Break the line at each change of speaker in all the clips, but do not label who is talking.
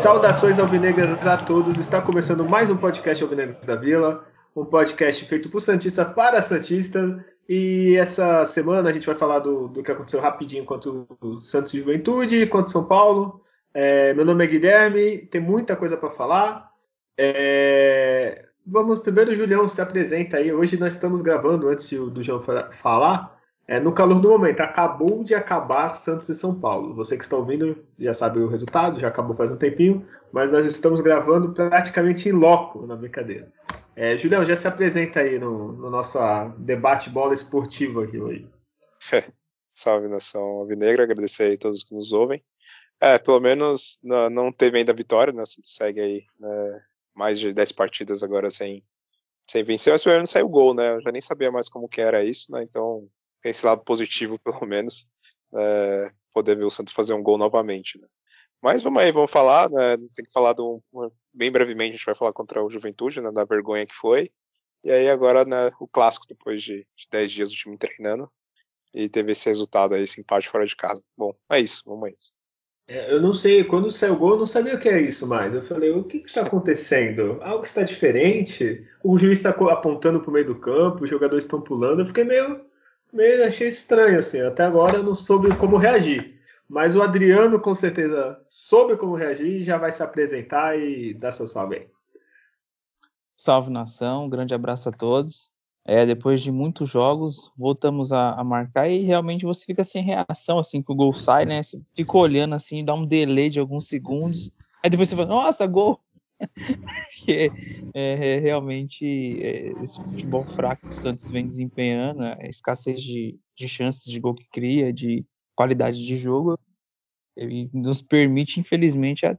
Saudações alvinegras a todos. Está começando mais um podcast Alvinegras da Vila, um podcast feito por Santista para Santista. E essa semana a gente vai falar do, do que aconteceu rapidinho quanto Santos Juventude, quanto São Paulo. É, meu nome é Guilherme, tem muita coisa para falar. É, vamos primeiro, Julião, se apresenta aí. Hoje nós estamos gravando antes do João falar. É, no calor do momento, acabou de acabar Santos e São Paulo. Você que está ouvindo já sabe o resultado, já acabou faz um tempinho, mas nós estamos gravando praticamente em loco na brincadeira. É, Julião, já se apresenta aí no, no nosso ah, debate bola esportivo aqui hoje.
Salve nação alvinegra, agradecer aí a todos que nos ouvem. É, pelo menos não, não teve ainda vitória, né? Segue aí né, mais de 10 partidas agora sem, sem vencer, mas pelo menos saiu gol, né? Eu já nem sabia mais como que era isso, né? Então tem esse lado positivo, pelo menos, é, poder ver o Santos fazer um gol novamente. Né? Mas vamos aí, vamos falar, né? Tem que falar do, bem brevemente, a gente vai falar contra o Juventude, né, da vergonha que foi. E aí agora, né, o clássico depois de, de 10 dias do time treinando. E teve esse resultado aí, esse empate fora de casa. Bom, é isso, vamos aí.
É, eu não sei, quando saiu o gol, eu não sabia o que é isso mais. Eu falei, o que, está acontecendo? Algo está diferente? O juiz está apontando para o meio do campo, os jogadores estão pulando. Eu fiquei meio meio achei estranho, assim. Até agora eu não soube como reagir. Mas o Adriano, com certeza, soube como reagir e já vai se apresentar e dar seu salve aí.
Salve nação, um grande abraço a todos. É, depois de muitos jogos, voltamos a, a, marcar e realmente você fica sem reação assim que o gol sai, né? Você fica olhando assim, dá um delay de alguns segundos. Aí depois você fala, nossa, gol! Porque é, é, realmente é, esse futebol fraco que o Santos vem desempenhando, a escassez de, de chances de gol que cria, de qualidade de jogo, nos permite, infelizmente, a,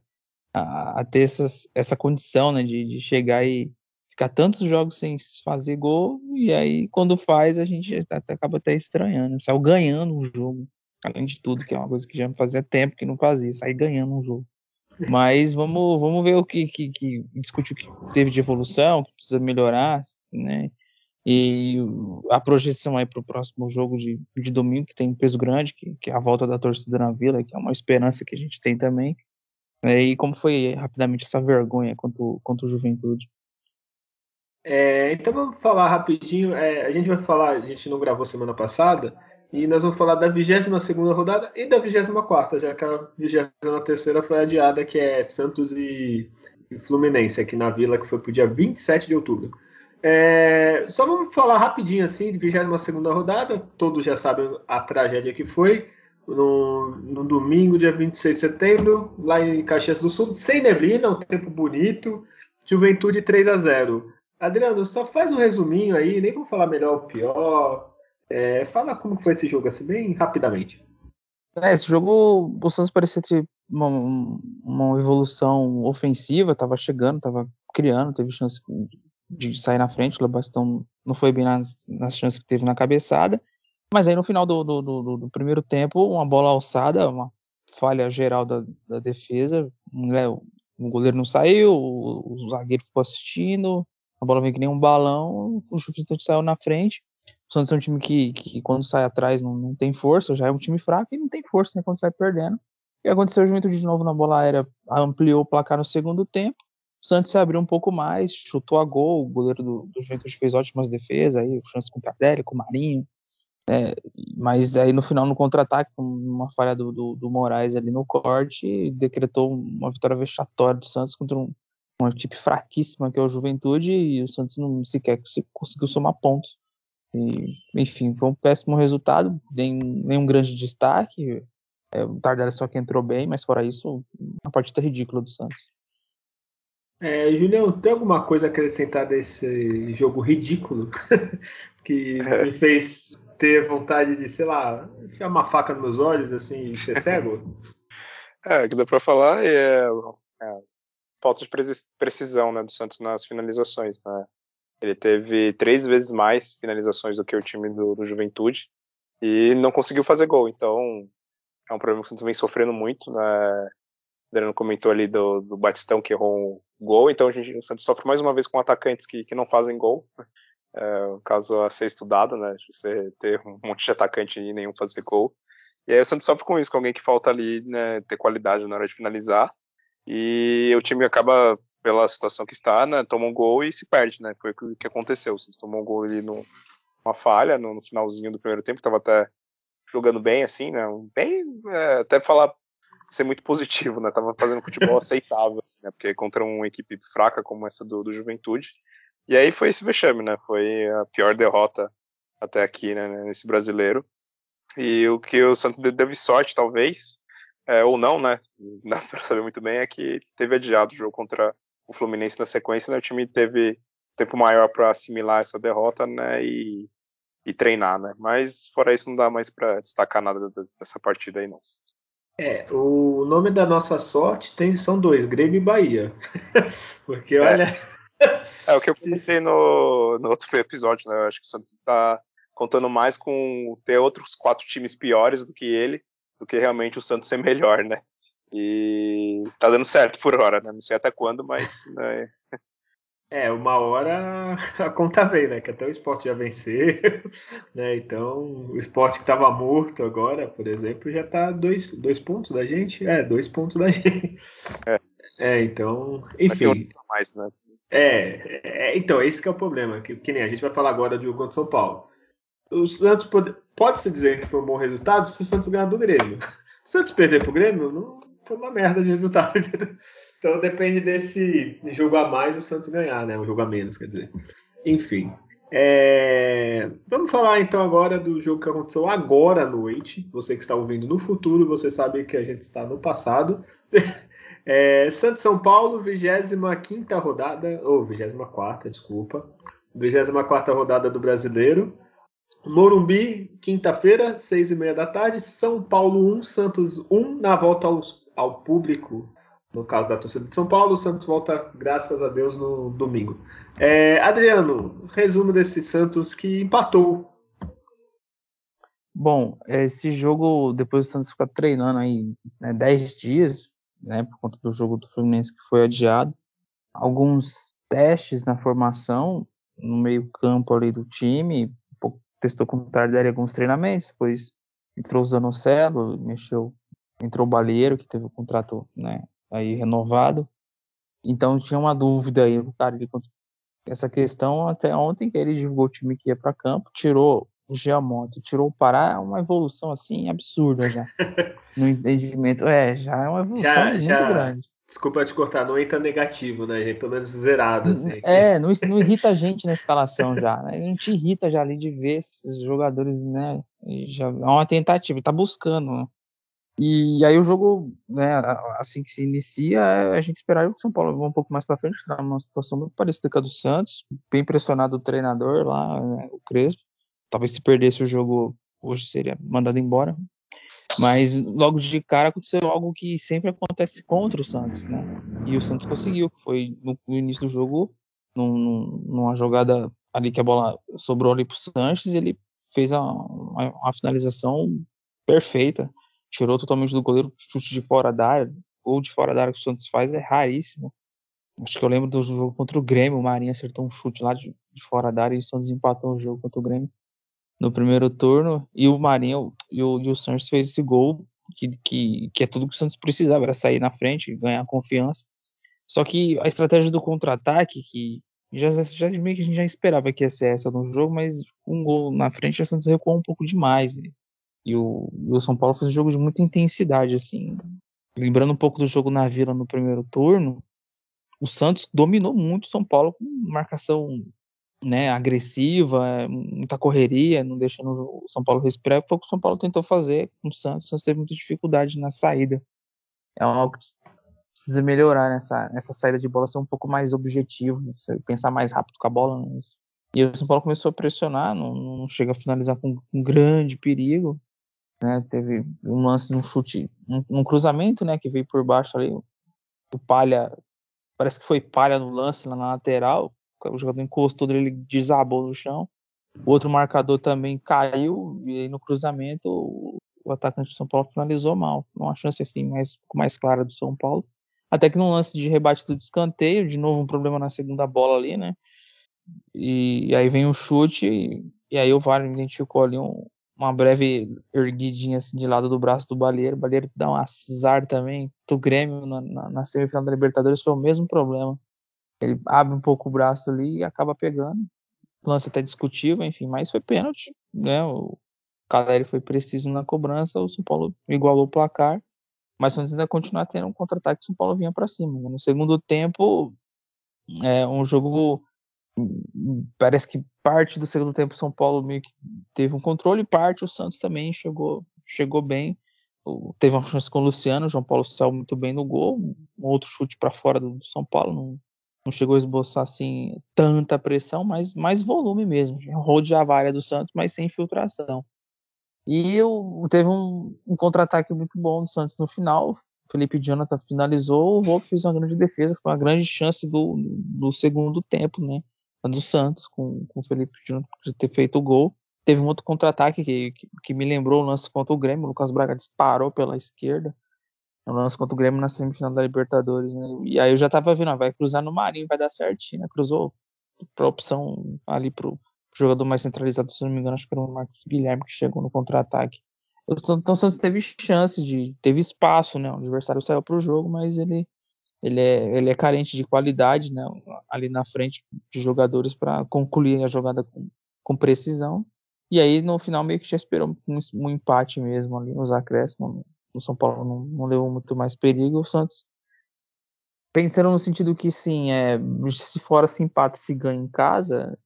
a, a ter essas, essa condição né, de, de, chegar e ficar tantos jogos sem fazer gol, e aí quando faz a gente acaba até estranhando, saiu ganhando um jogo, além de tudo, que é uma coisa que já fazia tempo que não fazia, sair ganhando um jogo. Mas vamos, vamos ver o que, que, que discutir o que teve de evolução, o que precisa melhorar, né? E a projeção aí para o próximo jogo de, de domingo, que tem um peso grande, que, que é a volta da torcida na vila, que é uma esperança que a gente tem também. É, e como foi rapidamente essa vergonha contra, o Juventude?
É, então vamos falar rapidinho. É, a gente vai falar, a gente não gravou semana passada, e nós vamos falar da 22 rodada e da 24, já que a 23 foi adiada, que é Santos e, e Fluminense, aqui na Vila, que foi para o dia 27 de outubro. É, só vamos falar rapidinho assim, de 22 rodada, todos já sabem a tragédia que foi. No, no, domingo, dia 26 de setembro, lá em Caxias do Sul, sem neblina, um tempo bonito, Juventude 3 a 0 Adriano, só faz um resuminho aí, nem vou falar melhor ou pior, é, fala como foi esse jogo, assim, bem rapidamente.
É, esse jogo, o Santos parecia ter uma, uma evolução ofensiva, estava chegando, estava criando, teve chance de sair na frente, o Lebastão não foi bem nas, nas chances que teve na cabeçada, mas aí no final do, do, do, do primeiro tempo, uma bola alçada, uma falha geral da, da defesa, né, o goleiro não saiu, o, o zagueiro ficou assistindo, a bola veio que nem um balão, o chute saiu na frente, o Santos é um time que, que quando sai atrás não, não, tem força, já é um time fraco e não tem força né, quando sai perdendo. E aconteceu o Juventude de novo na bola aérea, ampliou o placar no segundo tempo. O Santos se abriu um pouco mais, chutou a gol, o goleiro do, do Juventude fez ótimas defesas, aí, chance com o Tardelli, com o Marinho. É, mas aí no final, no contra-ataque, uma falha do, do, do, Moraes ali no corte, decretou uma vitória vexatória do Santos contra um, uma equipe fraquíssima que é o Juventude, e o Santos não sequer conseguiu somar pontos. E, enfim, foi um péssimo resultado, nem, nenhum grande destaque. É, o Tardelli só que entrou bem, mas fora isso, uma partida ridícula do Santos.
É, Julião, tem alguma coisa a acrescentar desse jogo ridículo que é. me fez ter vontade de, sei lá, enfiar uma faca nos meus olhos assim e ser cego?
É, o que dá pra falar é, é falta de precisão né, do Santos nas finalizações. Né? Ele teve três vezes mais finalizações do que o time do, do Juventude. e não conseguiu fazer gol. Então é um problema que o Santos vem sofrendo muito. Né? O Adriano comentou ali do, do Batistão que errou um gol, então a gente, o Santos sofre mais uma vez com atacantes que, que não fazem gol. É um caso a ser estudado, né? Você ter um monte de atacante e nenhum fazer gol. E aí o Santos sofre com isso, com alguém que falta ali, né, ter qualidade na hora de finalizar. E o time acaba, pela situação que está, né, toma um gol e se perde, né? Foi o que aconteceu. O Santos tomou um gol ali numa falha, no, no finalzinho do primeiro tempo, estava até jogando bem, assim, né? Bem, é, até falar ser muito positivo, né? Tava fazendo futebol aceitável, assim, né? Porque contra uma equipe fraca como essa do, do Juventude. E aí foi esse vexame, né? Foi a pior derrota até aqui, né? Nesse brasileiro. E o que o Santos teve sorte, talvez, é, ou não, né? Não dá pra saber muito bem, é que teve adiado o jogo contra o Fluminense na sequência, né? O time teve tempo maior para assimilar essa derrota, né? E, e treinar, né? Mas fora isso, não dá mais para destacar nada dessa partida aí, não.
É, o nome da nossa sorte tem, são dois, Grêmio e Bahia. Porque, é. olha.
É, o que eu pensei no, no outro episódio, né? Eu acho que o Santos está contando mais com ter outros quatro times piores do que ele, do que realmente o Santos ser melhor, né? E tá dando certo por hora, né? Não sei até quando, mas. Né?
É, uma hora a conta vem, né? Que até o esporte já venceu, né? Então, o esporte que estava morto agora, por exemplo, já tá dois, dois pontos da gente. É, dois pontos da gente. É, é então, enfim.
mais, né?
É, é, então, esse que é o problema. Que, que nem a gente vai falar agora do jogo contra São Paulo. O Santos pode, pode se dizer que foi um bom resultado se o Santos ganhar do Grêmio. Se o Santos perder pro Grêmio, não foi uma merda de resultado. Então depende desse jogo a mais o Santos ganhar, né? Um jogo a menos, quer dizer. Enfim. É... Vamos falar então agora do jogo que aconteceu agora à noite. Você que está ouvindo no futuro, você sabe que a gente está no passado. É... Santos São Paulo, 25 rodada, ou 24, desculpa. 24 rodada do Brasileiro. Morumbi, quinta-feira, 6 e meia da tarde. São Paulo 1, Santos 1, na volta aos, ao público no caso da torcida de São Paulo, o Santos volta, graças a Deus, no domingo. É, Adriano, resumo desse Santos que empatou.
Bom, esse jogo, depois do Santos ficar treinando aí né, 10 dias, né, por conta do jogo do Fluminense que foi adiado, alguns testes na formação, no meio campo ali do time, testou com o Tardelli alguns treinamentos, depois entrou o Zanocelo, mexeu, entrou o Balieiro, que teve o contrato né, aí renovado. Então tinha uma dúvida aí, cara, ele, essa questão até ontem que ele divulgou o time que ia para campo, tirou o Giamonte, tirou o Pará, é uma evolução assim absurda já. no entendimento, é, já é uma evolução já, muito já, grande.
Desculpa te cortar, não entra negativo, né? Pelo menos zerado. Assim,
é, não, não, irrita a gente na escalação já. Né? A gente irrita já ali de ver esses jogadores, né? Já é uma tentativa, tá buscando, né? E aí o jogo, né, assim que se inicia, a gente esperaria que o São Paulo vá um pouco mais para frente, está numa situação muito parecida com a do Santos, bem pressionado o treinador lá, né, o Crespo. Talvez se perdesse o jogo hoje seria mandado embora. Mas logo de cara aconteceu algo que sempre acontece contra o Santos, né? E o Santos conseguiu, foi no, início do jogo, num, numa jogada ali que a bola sobrou ali pro Sanches, ele fez a, uma, uma finalização perfeita tirou totalmente do goleiro, chute de fora da área, ou de fora da área que o Santos faz é raríssimo. Acho que eu lembro do jogo contra o Grêmio, o Marinho acertou um chute lá de, de fora da área e o Santos empatou o jogo contra o Grêmio no primeiro turno, e o Marinho e o, e o Santos fez esse gol que, que, que é tudo que o Santos precisava, era sair na frente, ganhar confiança. Só que a estratégia do contra-ataque, que já, já meio que a gente já esperava que ia ser essa no jogo, mas um gol na frente o Santos recuou um pouco demais. Né? E o, e o São Paulo fez um jogo de muita intensidade, assim. Lembrando um pouco do jogo na Vila no primeiro turno, o Santos dominou muito o São Paulo com marcação né, agressiva, muita correria, não deixando o São Paulo respirar. Foi o que o São Paulo tentou fazer com o Santos. O Santos teve muita dificuldade na saída. É algo que precisa melhorar nessa, nessa saída de bola, ser um pouco mais objetivo, pensar mais rápido com a bola. Né? E o São Paulo começou a pressionar, não, não chega a finalizar com um grande perigo. Né? Teve um lance num chute, um, um, cruzamento, né? Que veio por baixo ali. O Palha, parece que foi Palha no lance lá na lateral. O jogador encostou dele, ele desabou no chão. O outro marcador também caiu e aí no cruzamento o atacante de São Paulo finalizou mal. Uma chance assim mais, mais clara do São Paulo. Até que no lance de rebate do escanteio, de novo um problema na segunda bola ali, né? E, e aí vem o chute e, e aí o VAR identificou ali um, uma breve erguidinha assim de lado do braço do Baleiro. O Baleiro dá um azar também. Do Grêmio na, na, na semifinal da Libertadores foi o mesmo problema. Ele abre um pouco o braço ali e acaba pegando. Lance até discutível, enfim, mas foi pênalti, né? O Caleri foi preciso na cobrança, o São Paulo igualou o placar, mas o Santos ainda continua tendo um contra-ataque, o São Paulo vinha para cima. No segundo tempo, é um jogo parece que parte do segundo tempo São Paulo meio que teve um controle, parte o Santos também chegou chegou bem. Teve uma chance com o Luciano, o João Paulo saiu muito bem no gol, um outro chute para fora do São Paulo, não, não chegou a esboçar assim tanta pressão, mas mais volume mesmo. Rodeava a área do Santos, mas sem infiltração. E eu, teve um, um contra-ataque muito bom do Santos no final. Felipe Jonathan finalizou, o Volpe fez uma grande defesa, foi uma grande chance do, do segundo tempo, né? Do Santos, com, com o Felipe de ter feito o gol. Teve um outro contra-ataque que, que, que, me lembrou o lance contra o Grêmio. O Lucas Braga disparou pela esquerda. O lance contra o Grêmio na semifinal da Libertadores, né? E aí eu já tava vendo, ó, vai cruzar no Marinho, vai dar certinho, né? Cruzou pra opção ali pro, jogador mais centralizado, se não me engano, acho que era o Marcos Guilherme que chegou no contra-ataque. Então o Santos teve chance de, teve espaço, né? O adversário saiu para o jogo, mas ele, ele, é, ele é carente de qualidade, né? Ali na frente de jogadores para concluir a jogada com, com precisão. E aí no final meio que já esperou um, um empate mesmo ali nos acréscimos. O São Paulo não, não levou muito mais perigo. O Santos pensando no sentido que sim, é, se fora se empate se ganha em casa,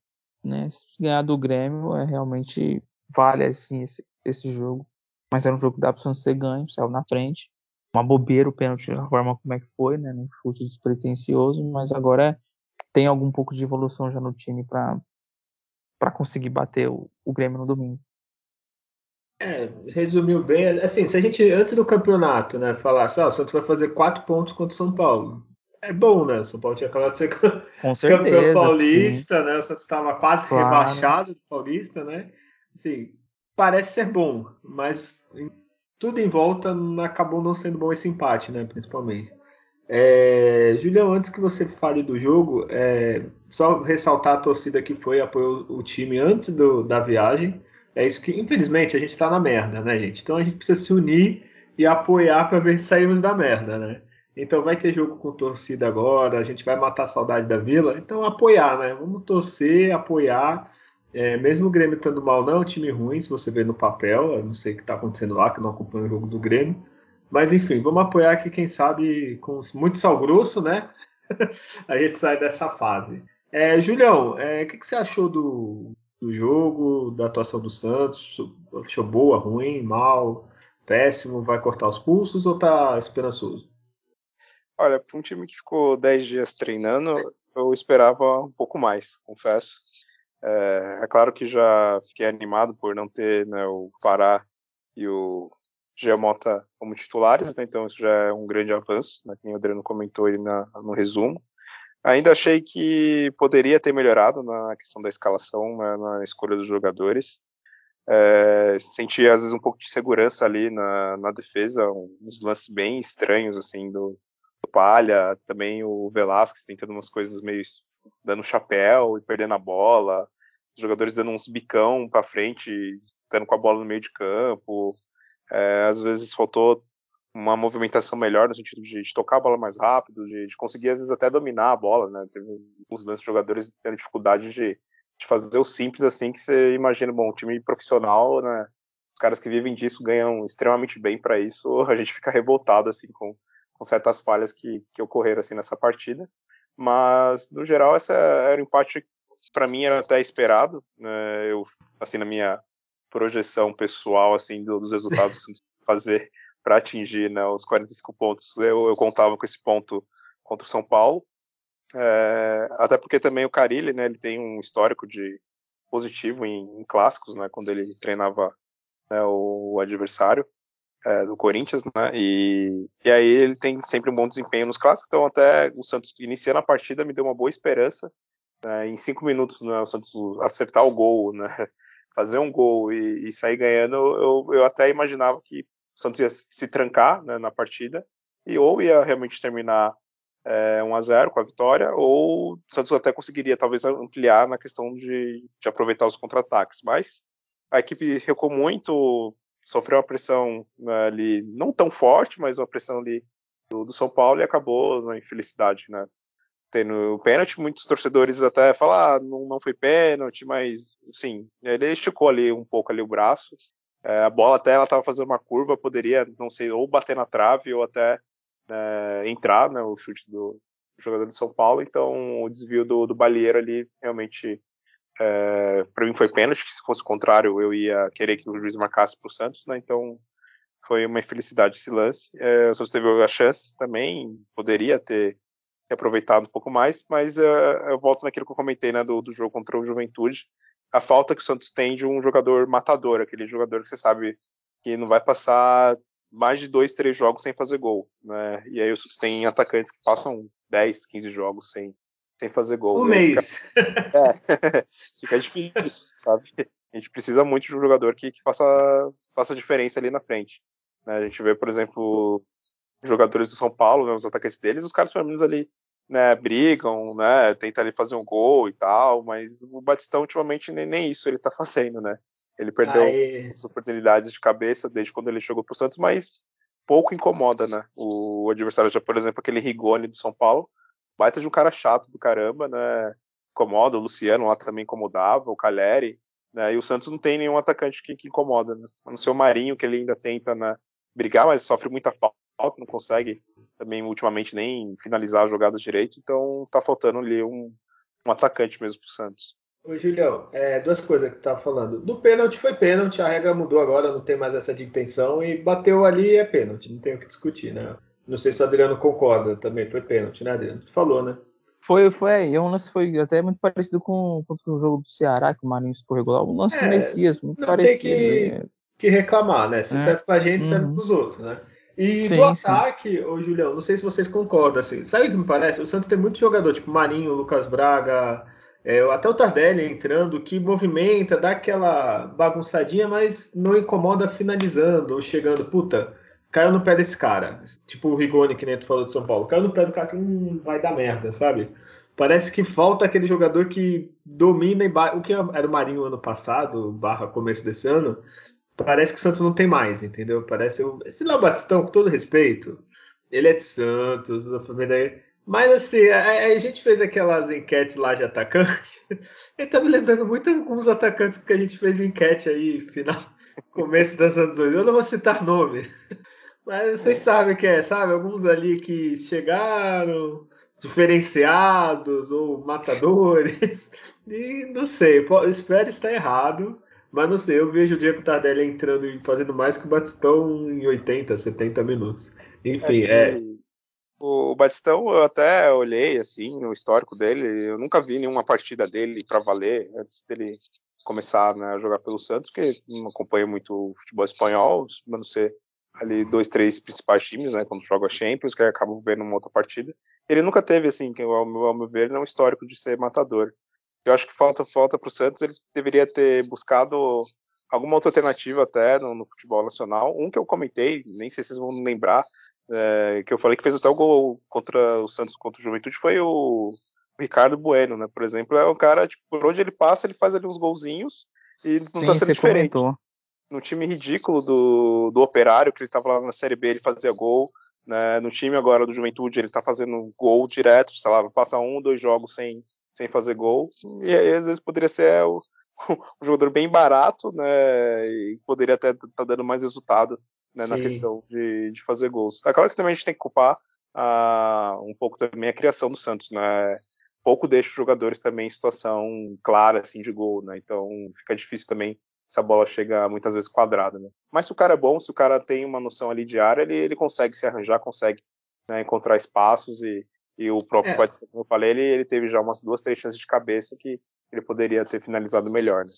né? Se ganhar do Grêmio, é realmente vale assim esse, esse jogo. Mas era um jogo que dá pra ser ganho, saiu na frente. Uma bobeira o pênalti, a forma como é que foi, né? Um chute despretensioso, mas agora tem algum pouco de evolução já no time para para conseguir bater o, o Grêmio no domingo.
É, resumiu bem. Assim, se a gente antes do campeonato, né, falasse, ó, o Santos vai fazer quatro pontos contra o São Paulo é bom, né? O São Paulo tinha acabado de ser certeza, campeão paulista, sim. né? O Santos estava quase claro. rebaixado do paulista, né? Assim, parece ser bom, mas tudo em volta acabou não sendo bom esse empate, né? Principalmente. É, Julião, antes que você fale do jogo, é, só ressaltar a torcida que foi apoiou o time antes do, da viagem. É isso que, infelizmente, a gente está na merda, né, gente? Então a gente precisa se unir e apoiar para ver se saímos da merda, né? Então vai ter jogo com torcida agora, a gente vai matar a saudade da Vila. Então apoiar, né? Vamos torcer, apoiar. É, mesmo o Grêmio estando mal, não é um time ruim, se você vê no papel. Eu não sei o que está acontecendo lá, que não acompanho o jogo do Grêmio. Mas enfim, vamos apoiar aqui, quem sabe, com muito sal grosso, né? a gente sai dessa fase. É, Julião, é, o que, que, você achou do, do jogo, da atuação do Santos? Achou boa, ruim, mal, péssimo? Vai cortar os pulsos ou tá esperançoso?
Olha, para um time que ficou 10 dias treinando, eu esperava um pouco mais, confesso. É, é claro que já fiquei animado por não ter né, o Pará e o Giamota como titulares, né, então isso já é um grande avanço, né, que o Adriano comentou aí na, no resumo. Ainda achei que poderia ter melhorado na questão da escalação, né, na escolha dos jogadores. É, senti às vezes um pouco de segurança ali na, na defesa, uns lances bem estranhos assim do, Palha, também o Velasquez tentando umas coisas meio dando chapéu e perdendo a bola, os jogadores dando uns bicão para frente, estando com a bola no meio de campo. É, às vezes faltou uma movimentação melhor no sentido de, de tocar a bola mais rápido, de, de, conseguir às vezes até dominar a bola, né? Teve uns lances de jogadores tendo dificuldade de, de fazer o simples assim que você imagina, bom, um time profissional, né? Os caras que vivem disso ganham extremamente bem para isso, a gente fica revoltado assim com com certas falhas que, que ocorreram assim nessa partida. Mas no geral essa era um empate para mim era até esperado. Né? Eu assim na minha projeção pessoal assim dos resultados que fazer para atingir né, os 45 pontos, eu, eu, contava com esse ponto contra o São Paulo. É, até porque também o Carilli, né, ele tem um histórico de positivo em, em clássicos, né, quando ele treinava né, o, adversário é, do Corinthians, né? E, e aí ele tem sempre um bom desempenho nos clássicos, então até o Santos iniciando a partida me deu uma boa esperança né, em cinco minutos né, o Santos acertar o gol, né, fazer um gol e, e sair ganhando, eu, eu, até imaginava que o Santos ia se trancar né, na partida e ou ia realmente terminar é, 1 a 0 com a vitória, ou o Santos até conseguiria talvez ampliar na questão de, de aproveitar os contra-ataques. Mas a equipe recuou muito, sofreu uma pressão né, ali, não tão forte, mas uma pressão ali do, do São Paulo e acabou na infelicidade, né? Tendo pênalti, muitos torcedores até falam, ah, não, não foi pênalti, mas sim, ele esticou ali um pouco ali o braço. É, a bola até ela estava fazendo uma curva, poderia, não sei, ou bater na trave ou até é, entrar, né, o chute do jogador de São Paulo. Então o desvio do, do Balieiro ali realmente é, para mim foi pênalti, que se fosse o contrário eu ia querer que o juiz marcasse para o Santos, né? Então foi uma infelicidade esse lance. É, o Santos teve as chances também, poderia ter aproveitado um pouco mais, mas é, eu volto naquilo que eu comentei né, do, do jogo contra o Juventude. A falta que o Santos tem de um jogador matador, aquele jogador que você sabe que não vai passar mais de dois, três jogos sem fazer gol, né? E aí o Santos tem atacantes que passam 10, 15 jogos sem, sem fazer gol.
Um mês.
Fica, é, fica difícil, sabe? A gente precisa muito de um jogador que, que faça, faça diferença ali na frente. Né? A gente vê, por exemplo, jogadores do São Paulo, né, os atacantes deles, os caras pelo menos ali né, brigam, né, tentam ali fazer um gol e tal, mas o Batistão ultimamente nem, nem isso ele tá fazendo, né? Ele perdeu Aê. as oportunidades de cabeça desde quando ele chegou pro Santos, mas pouco incomoda, né? O, o adversário já, por exemplo, aquele Rigoni do São Paulo, baita de um cara chato do caramba, né? Incomoda, o Luciano lá também incomodava, o Caleri, né? E o Santos não tem nenhum atacante que, que incomoda, né? A não ser o Marinho, que ele ainda tenta né, brigar, mas sofre muita falta, não consegue também ultimamente nem finalizar as jogadas direito, então tá faltando ali um, um atacante mesmo pro Santos.
Ô, Julião, é, duas coisas que tu tava falando. Do pênalti foi pênalti, a regra mudou agora, não tem mais essa de intenção, e bateu ali é pênalti, não tem o que discutir, né? Não sei se o Adriano concorda também, foi pênalti, né, Adriano? Tu falou, né?
Foi, foi, e um lance foi até muito parecido com, com o jogo do Ceará, que o Marinho escorregou lá, um lance é, do Messias, muito não parecido.
Tem que, que reclamar, né? Se é. serve pra gente, uhum. serve pros outros, né? E sim, do ataque, sim. ô Julião, não sei se vocês concordam, assim, sabe o que me parece? O Santos tem muito jogador, tipo Marinho, Lucas Braga, é, até o Tardelli entrando, que movimenta, dá aquela bagunçadinha, mas não incomoda finalizando ou chegando. Puta, caiu no pé desse cara. Tipo o Rigoni, que nem tu falou de São Paulo. Caiu no pé do cara que hum, vai dar merda, sabe? Parece que falta aquele jogador que domina e o que era o Marinho ano passado, barra começo desse ano. Parece que o Santos não tem mais, entendeu? Parece. Esse Léo Batistão, com todo respeito, ele é de Santos, da família mas assim, a, a, gente fez aquelas enquetes lá de atacante. Ele tá me lembrando muito alguns atacantes que a gente fez enquete aí, final, começo das anos 80. Eu não vou citar nome. Mas vocês sabem que é, sabe? Alguns ali que chegaram, diferenciados ou matadores. E não sei, espero estar errado. Mas não sei, eu vejo o Diego Tardelli entrando e fazendo mais que o Batistão em 80, 70 minutos. Enfim, é. É
o Batistão, eu até olhei assim no histórico dele, eu nunca vi nenhuma partida dele para valer antes dele começar né, a jogar pelo Santos, porque não acompanho muito o futebol espanhol, mas não ser ali dois, três principais times, né, quando joga Champions, que acabam vendo uma outra partida. Ele nunca teve, assim, que ao meu, ao meu ver, não é um histórico de ser matador. Eu acho que falta falta para o Santos, ele deveria ter buscado alguma outra alternativa até no, no, futebol nacional. Um que eu comentei, nem sei se vocês vão lembrar, é, que eu falei que fez até o gol contra o Santos, contra o Juventude, foi o Ricardo Bueno, né? Por exemplo, é um cara, tipo, por onde ele passa, ele faz ali uns golzinhos e não Sim, tá sendo diferente. Comentou. No time ridículo do, do Operário, que ele tava lá na Série B, ele fazia gol. Né? No time agora do Juventude, ele tá fazendo gol direto, sei lá, passa um, dois jogos sem, sem fazer gol. E aí, às vezes, poderia ser o, um jogador bem barato, né? E poderia até estar tá dando mais resultado né, na questão de, de fazer gols. É claro que também a gente tem que culpar uh, um pouco também a criação do Santos, né? Pouco deixa os jogadores também em situação clara assim de gol, né? Então fica difícil também se a bola chega muitas vezes quadrada, né? Mas se o cara é bom, se o cara tem uma noção ali de área, ele, ele consegue se arranjar, consegue né, encontrar espaços e, e o próprio é. Batista, como eu falei, ele, ele teve já umas duas, três chances de cabeça que ele poderia ter finalizado melhor, né?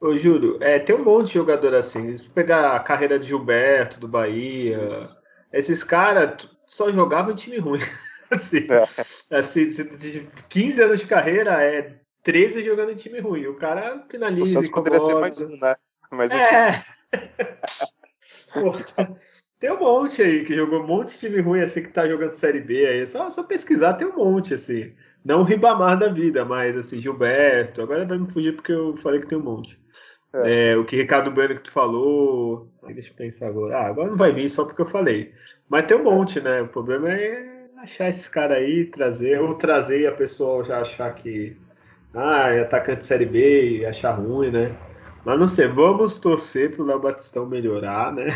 Ô, Júlio, é, tem um monte de jogador assim. Se pegar a carreira de Gilberto, do Bahia, Isso. esses caras só jogavam em time ruim. assim, é. assim, de 15 anos de carreira, é 13 jogando em time ruim. O cara finaliza. O
Santos poderia ser mais um, né?
Mas é. Pô, tem um monte aí que jogou um monte de time ruim assim que tá jogando Série B aí. Só, só pesquisar tem um monte assim. Não o Ribamar da vida, mas assim, Gilberto. Agora vai me fugir porque eu falei que tem um monte. É. É, o que Ricardo Bueno que tu falou. Deixa eu pensar agora. Ah, agora não vai vir só porque eu falei. Mas tem um monte, né? O problema é achar esses caras aí, trazer, ou trazer e a pessoa já achar que. Ah, é atacante de Série B e achar ruim, né? Mas não sei, vamos torcer pro Léo Batistão melhorar, né?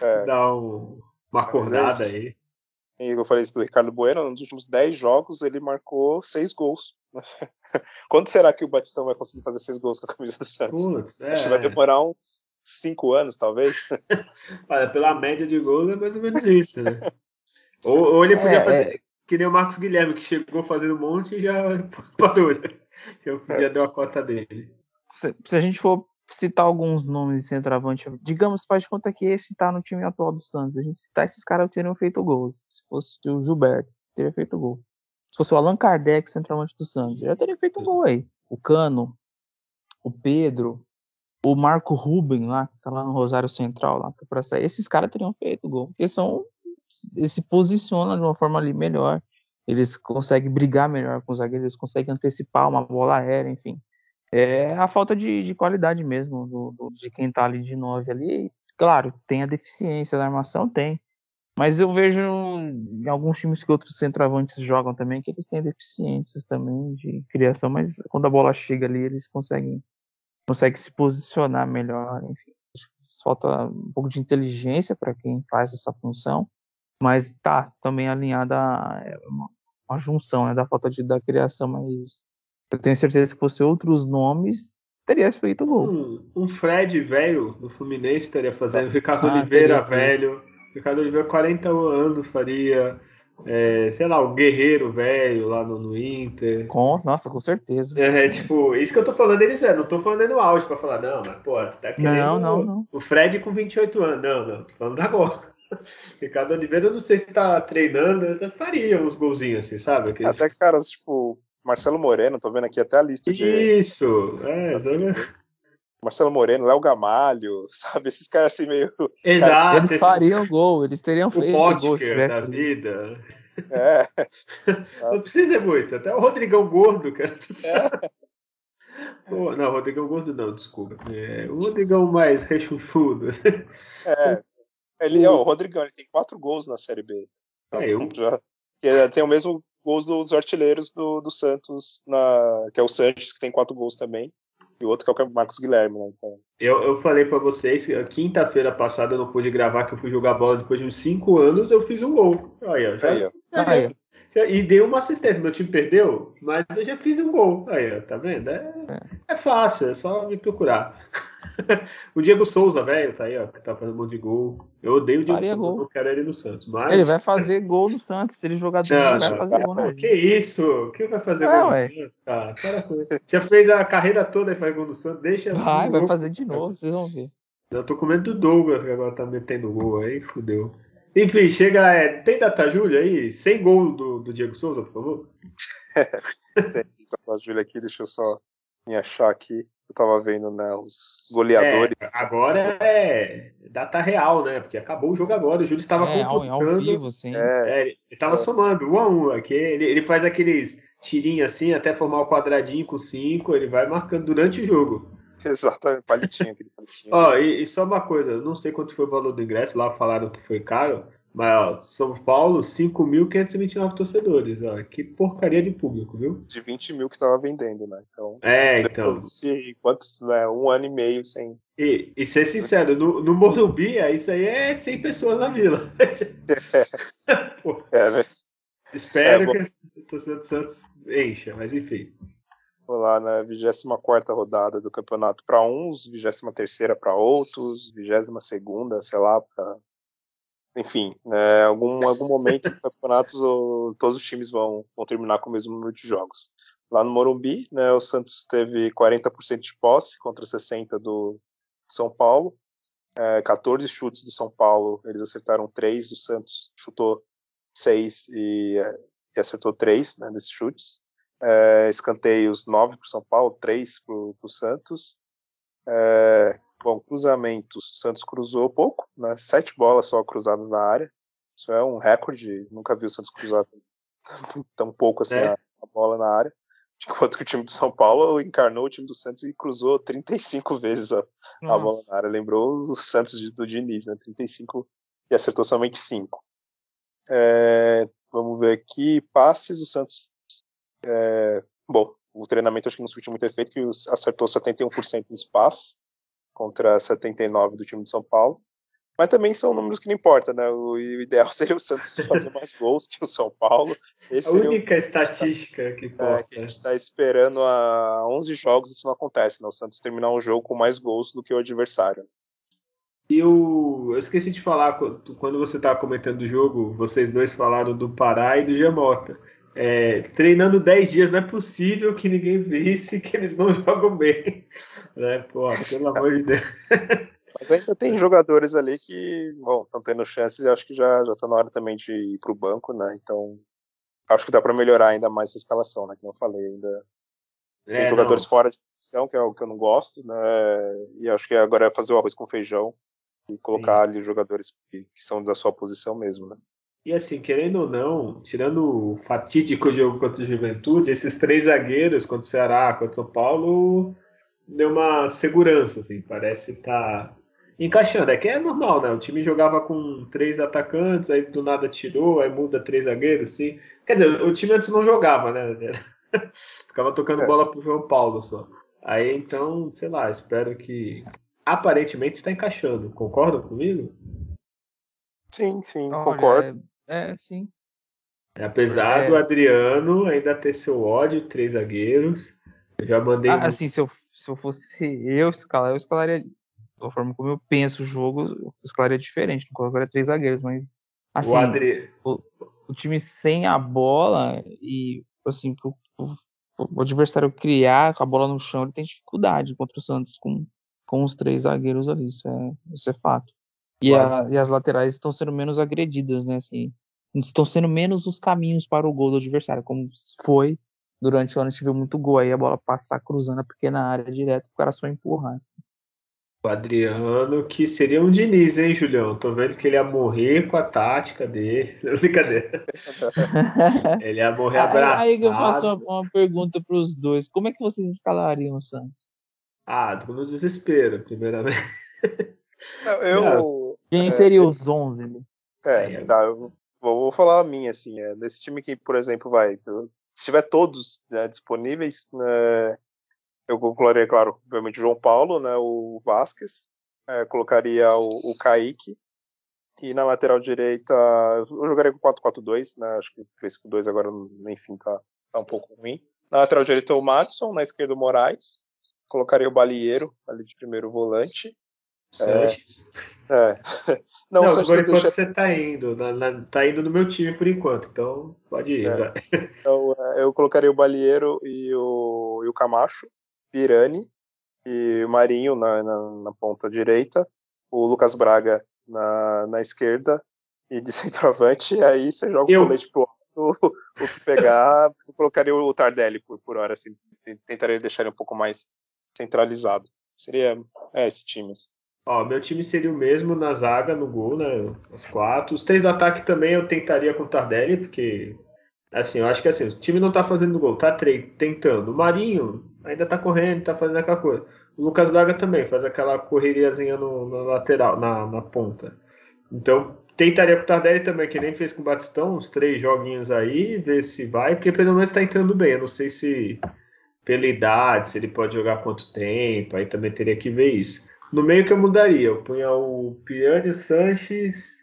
É. Dar um, uma acordada aí.
Eu falei isso do Ricardo Bueno, nos últimos 10 jogos ele marcou 6 gols. Quando será que o Batistão vai conseguir fazer 6 gols com a camisa do Santos? Putz, é. Acho que vai demorar uns 5 anos, talvez.
Olha, pela média de gols é mais ou menos isso, né? ou, ou, ele podia é, fazer é. que nem o Marcos Guilherme, que chegou fazendo um monte e já parou. Né? Eu podia é. dar a cota dele.
Se, se a gente for citar alguns nomes de centroavante, digamos, faz conta que esse tá no time atual do Santos. A gente citar esses caras teriam feito gols. Se fosse o Gilberto, teria feito gol. Se fosse o Allan Kardec, centroavante do Santos, já teria feito um gol aí. O Cano, o Pedro, o Marco Ruben lá, que tá lá no Rosário Central, lá tá sair. Esses caras teriam feito gol. Porque são. Eles se posicionam de uma forma ali melhor. Eles conseguem brigar melhor com os zagueiros, eles conseguem antecipar uma bola aérea, enfim é a falta de, de qualidade mesmo do, do, de quem tá ali de 9 ali. Claro, tem a deficiência da armação, tem. Mas eu vejo em alguns times que outros centroavantes jogam também que eles têm deficiências também de criação, mas quando a bola chega ali eles conseguem, conseguem se posicionar melhor. Enfim, falta um pouco de inteligência para quem faz essa função, mas tá também alinhada a é uma, uma junção né, da falta de, da criação, mas eu tenho certeza que fosse outros nomes, teria feito gol.
Um, um Fred velho do Fluminense estaria fazendo, Ricardo ah, Oliveira velho, Ricardo Oliveira 40 anos faria, é, sei lá, o Guerreiro velho lá no, no, Inter.
Com, nossa, com certeza.
É, é, tipo, isso que eu tô falando deles, é, não tô falando no auge pra falar, não, mas pô, tu tá querendo
não, não, não.
o Fred com 28 anos. Não, não, tô falando agora. Ricardo Oliveira, eu não sei se tá treinando, eu faria uns golzinhos assim, sabe?
Aqueles... Até caras, tipo, Marcelo Moreno, tô vendo aqui até a lista
de. Isso, é, assim,
Marcelo Moreno, Léo Gamalho, sabe? Esses caras assim meio.
Exato. Eles fariam gol, eles teriam feito
o gol se da vida. É. Não precisa muito, até o Rodrigão Gordo, cara. É. Pô, não, Rodrigão Gordo não, desculpa. É, o Rodrigão mais rechonchudo.
É. Ele, ó, o Rodrigão ele tem quatro gols na Série B.
Então, é, eu...
já, é, tem o mesmo gols dos artilheiros do, do Santos, na, que é o Sanches, que tem quatro gols também, e o outro que é o Marcos Guilherme. Né, então.
eu, eu falei para vocês, quinta-feira passada eu não pude gravar, que eu fui jogar bola depois de uns cinco anos, eu fiz um gol. Aí, ó, já, aí, ó. Aí, ó. E dei uma assistência. Meu time perdeu, mas eu já fiz um gol. Aí, ó, tá vendo? É, é, é fácil, é só me procurar. o Diego Souza, velho, tá aí, ó, que tá fazendo um monte de gol. Eu odeio o Diego Faria Souza, gol. eu quero ele no Santos. Mas...
Ele vai fazer gol no Santos. Se ele jogar dentro, ele vai fazer gol no
Que isso? Que vai fazer é, gol ué. no Santos, cara? Já fez a carreira toda e faz gol no Santos. Deixa.
Vai, vai fazer de novo, vocês vão ver.
Eu tô com medo do Douglas, que agora tá metendo gol aí, fudeu. Enfim, chega. É, tem data Júlia aí? Sem gol do, do Diego Souza, por favor?
tem data Júlia aqui, deixa eu só me achar aqui. Eu tava vendo, né, os goleadores.
É, agora é data real, né? Porque acabou o jogo agora. O Júlio estava é, computando.
Ao vivo, sim.
É, ele estava é. somando um a um. Aqui, ele, ele faz aqueles tirinhos assim, até formar o quadradinho com cinco. Ele vai marcando durante o jogo.
Exatamente, palitinho, aquele palitinho.
Ó, e, e, só uma coisa, eu não sei quanto foi o valor do ingresso, lá falaram que foi caro, mas, ó, São Paulo, 5.529 torcedores. Ó, que porcaria de público, viu?
De 20 mil que tava vendendo, né? Então,
é, então.
De quantos, né? Um ano e meio sem.
E, e ser sincero, no, no Morumbi, isso aí é 100 pessoas na vila. é, é mas... Espero é, que a torcida do Santos encha, mas enfim.
Vou lá na 24 rodada do campeonato para uns, 23 para outros, 22, sei lá, para enfim, né, algum, algum momento do campeonato todos os times vão, vão terminar com o mesmo número de jogos. Lá no Morumbi, né, o Santos teve 40% de posse contra 60% do São Paulo. É, 14 chutes do São Paulo, eles acertaram 3, o Santos chutou 6 e, e acertou 3 né, desses chutes. É, escanteios 9 para o São Paulo, 3 para o Santos. É, bom, cruzamentos, o Santos cruzou pouco, né? Sete bolas só cruzadas na área. Isso é um recorde, nunca vi o Santos cruzar tão pouco assim é. a, a, bola na área. Enquanto que o time do São Paulo encarnou o time do Santos e cruzou 35 vezes a, a bola na área. Lembrou o Santos do Diniz, né? 35 e acertou somente 5. É, vamos ver aqui, passes, o Santos. É, bom, o treinamento acho que não surtiu muito efeito, que acertou 71% dos passes contra 79% do time de São Paulo. Mas também são números que não importam, né? O ideal seria o Santos fazer mais gols que o São Paulo.
Esse a única o... estatística que importa.
É, que a gente está esperando há 11 jogos isso não acontece, né? O Santos terminar um jogo com mais gols do que o adversário.
E o... eu esqueci de falar, quando você estava comentando o jogo, vocês dois falaram do Pará e do Jamota. É, treinando 10 dias, não é possível que ninguém visse que eles não jogam bem. Né? Pô, pelo amor de Deus.
Mas ainda tem jogadores ali que, bom, estão tendo chances e acho que já, já tá na hora também de ir pro banco, né? Então, acho que dá para melhorar ainda mais a escalação, né? Que eu falei, ainda é, tem jogadores não. fora de posição, que é o que eu não gosto, né? E acho que agora é fazer o arroz com feijão e colocar Sim. ali jogadores que, que, são da sua posição mesmo, né?
E assim, querendo ou não, tirando o fatídico jogo contra o Juventude, esses três zagueiros contra o Ceará, contra o São Paulo, deu uma segurança, assim, parece estar tá encaixando. É que é normal, né? O time jogava com três atacantes, aí do nada tirou, aí muda três zagueiros, assim. Quer dizer, o time antes não jogava, né? Ficava tocando é. bola pro João Paulo só. Aí então, sei lá, espero que aparentemente está encaixando. Concordam comigo?
Sim, sim, Olha, concordo.
É, é, sim.
Apesar é. do Adriano ainda ter seu ódio, três zagueiros. Eu já mandei.
Ah, assim, se eu, se eu fosse eu escalar, eu escalaria da forma como eu penso o jogo, eu escalaria diferente, não colocaria três zagueiros, mas assim, o, Adri... o, o, time sem a bola e assim, o, o, adversário criar com a bola no chão, ele tem dificuldade contra o Santos com, com os três zagueiros ali, isso é, isso é fato. E, a, e as laterais estão sendo menos agredidas, né, assim, estão sendo menos os caminhos para o gol do adversário, como foi durante o ano, a gente viu muito gol aí, a bola passar cruzando a pequena área direto, o cara só empurrar.
O Adriano, que seria um Diniz, hein, Julião? Tô vendo que ele ia morrer com a tática dele. Brincadeira. ele ia morrer abraçado.
Aí, aí que eu faço uma, uma pergunta para os dois. Como é que vocês escalariam o Santos?
Ah, no desespero, primeiramente.
Não, eu...
Quem é, seria é, os 11?
Né? É, tá, eu vou, vou, falar a minha, assim. É, nesse time que, por exemplo, vai... Se tiver todos né, disponíveis, né, eu colocaria, claro, obviamente, o João Paulo, né, o Vasquez, é, colocaria o, o Kaique, e na lateral direita, eu jogaria com 4-4-2, né, acho que o 3-5-2 agora, enfim, tá, tá um pouco ruim. Na lateral direita o Madison, na esquerda o Moraes, colocaria o Balieiro ali de primeiro volante.
É, é. Não, não agora enquanto deixa... você tá indo, na, na, tá indo no meu time por enquanto, então pode ir. É.
Então, é, eu colocaria o Balieiro e o, e o Camacho, Pirani e o Marinho na, na, na, ponta direita, o Lucas Braga na, na esquerda e de centroavante, e aí você joga eu... o colete pro alto, o que pegar, você colocaria o Tardelli por, por hora, assim, tentaria deixar ele um pouco mais centralizado. Seria é, esse time.
Ó, meu time seria o mesmo na zaga, no gol, né? Os quatro. Os três do ataque também eu tentaria com o Tardelli, porque assim, eu acho que assim, o time não tá fazendo gol, tá tentando. O Marinho ainda tá correndo, tá fazendo aquela coisa. O Lucas Braga também faz aquela correriazinha no, na lateral, na, na ponta. Então, tentaria com o Tardelli também, que nem fez com o Batistão, uns três joguinhos aí, ver se vai, porque pelo menos tá entrando bem. Eu não sei se pela idade, se ele pode jogar quanto tempo, aí também teria que ver isso. No meio que eu mudaria, eu punha o Piani, o Sanches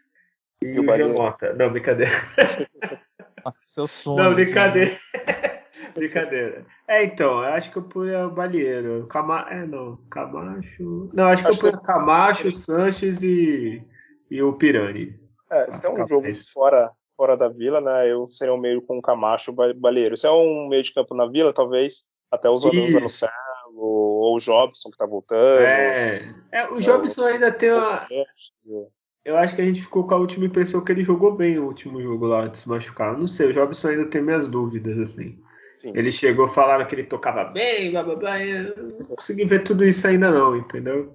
e, e o, o Jamota. Não, brincadeira.
Nossa, seu sonho.
Não, brincadeira. Brincadeira. É, então, eu acho que eu punha o Balieiro. Cama... É, não. Camacho. Não, acho que acho eu punha que... Camacho, Sanches e, e o Pirani.
É, se é um jogo fora, fora da vila, né? Eu seria um meio com Camacho e Balieiro. Se é um meio de campo na vila, talvez até os anos céu, ou o Jobson que tá voltando.
É, é o Jobson ainda tem uma. Eu acho que a gente ficou com a última impressão que ele jogou bem o último jogo lá de se machucar. Não sei, o Jobson ainda tem minhas dúvidas, assim. Sim. Ele chegou, falaram que ele tocava bem, blá blá blá. Eu não consegui ver tudo isso ainda não, entendeu?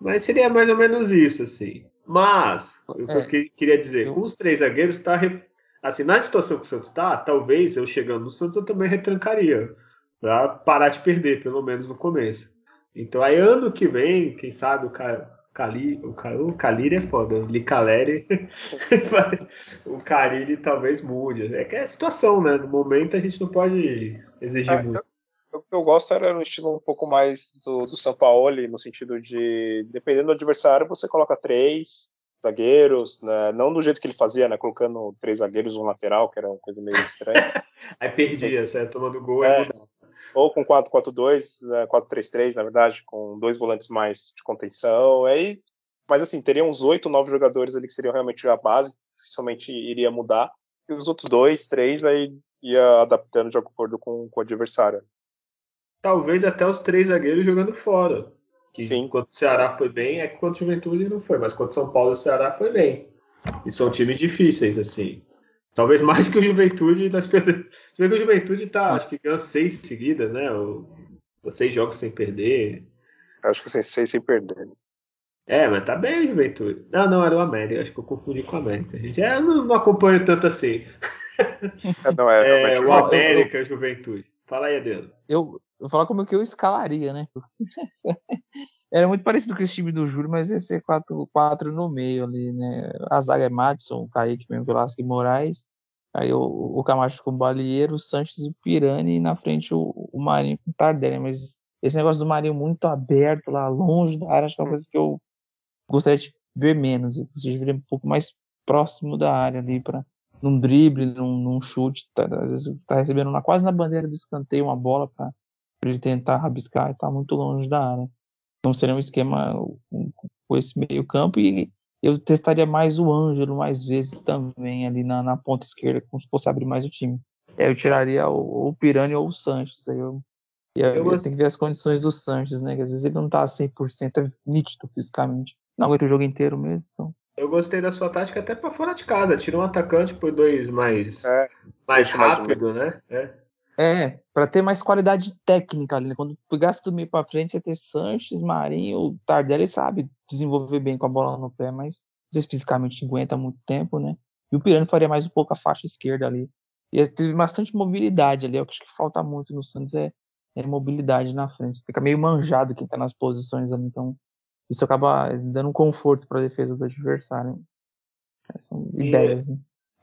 Mas seria mais ou menos isso, assim. Mas, o que é, eu queria dizer, com os três zagueiros, tá, assim, na situação que o Santos está, talvez eu chegando no Santos eu também retrancaria. Pra parar de perder, pelo menos no começo. Então aí ano que vem, quem sabe o cara. Cali, o, o é foda, o Licaleri, o Carilli talvez mude. É que é a situação, né? No momento a gente não pode exigir é, muito.
O que eu gosto era no estilo um pouco mais do, do São Paulo, no sentido de, dependendo do adversário, você coloca três zagueiros, né? não do jeito que ele fazia, né? Colocando três zagueiros um lateral, que era uma coisa meio estranha.
aí perdia, certo? Tomando gol é, aí
ou com 4-4-2, 4-3-3, na verdade, com dois volantes mais de contenção. Aí, mas assim, teria uns 8, 9 jogadores ali que seriam realmente a base, dificilmente iria mudar. E os outros dois, três, aí ia adaptando de acordo com, com o adversário.
Talvez até os três zagueiros jogando fora. Que Sim. quando o Ceará foi bem, é que quando o Juventude não foi, mas quando São Paulo e o Ceará foi bem. E são times difíceis, assim. Talvez mais que o Juventude. Tá esperando. que o Juventude tá, acho que ganhou seis seguidas, né? Ou, seis jogos sem perder.
Acho que seis sem perder.
É, mas tá bem o Juventude. Não, não, era o América. Acho que eu confundi com o América. A gente é, não, não acompanha tanto assim. É, não, é, é o América, eu, Juventude. Fala aí, Adriano.
Eu, eu vou falar como que eu escalaria, né? Era muito parecido com esse time do Júlio, mas ia ser 4, 4 no meio ali, né? A zaga é Madison, Kaique, mesmo, Velasco e Moraes. Aí o, o Camacho com o Balieiro, o Sanches e o Pirani, e na frente o, o Marinho com o Tardelli. Mas esse negócio do Marinho muito aberto lá, longe da área, acho que é uma coisa que eu gostaria de ver menos. Eu gostaria de ver um pouco mais próximo da área ali, para num drible, num, num chute. Tá, às vezes tá recebendo lá, quase na bandeira do escanteio uma bola para ele tentar rabiscar e tá muito longe da área. Então seria um esquema com esse meio campo e eu testaria mais o Ângelo mais vezes também ali na, na ponta esquerda, como se fosse abrir mais o time. É, eu tiraria o, o Pirani ou o Sanches. Aí eu, eu, eu, eu tenho que ver as condições do Sanches, né? Que às vezes ele não tá 100%, é nítido fisicamente. Não aguenta o jogo inteiro mesmo. Então.
Eu gostei da sua tática até para fora de casa. Tira um atacante por dois mais, é, mais rápido, mais né? É.
É, para ter mais qualidade técnica ali, né? Quando pegasse do meio para frente, você ter Sanches, Marinho, Tardelli sabe desenvolver bem com a bola no pé, mas não se fisicamente aguenta muito tempo, né? E o Pirani faria mais um pouco a faixa esquerda ali. E teve bastante mobilidade ali, é o que acho que falta muito no Santos é, é mobilidade na frente. Fica meio manjado quem tá nas posições ali, então isso acaba dando um conforto para a defesa do adversário. São e, ideias, né?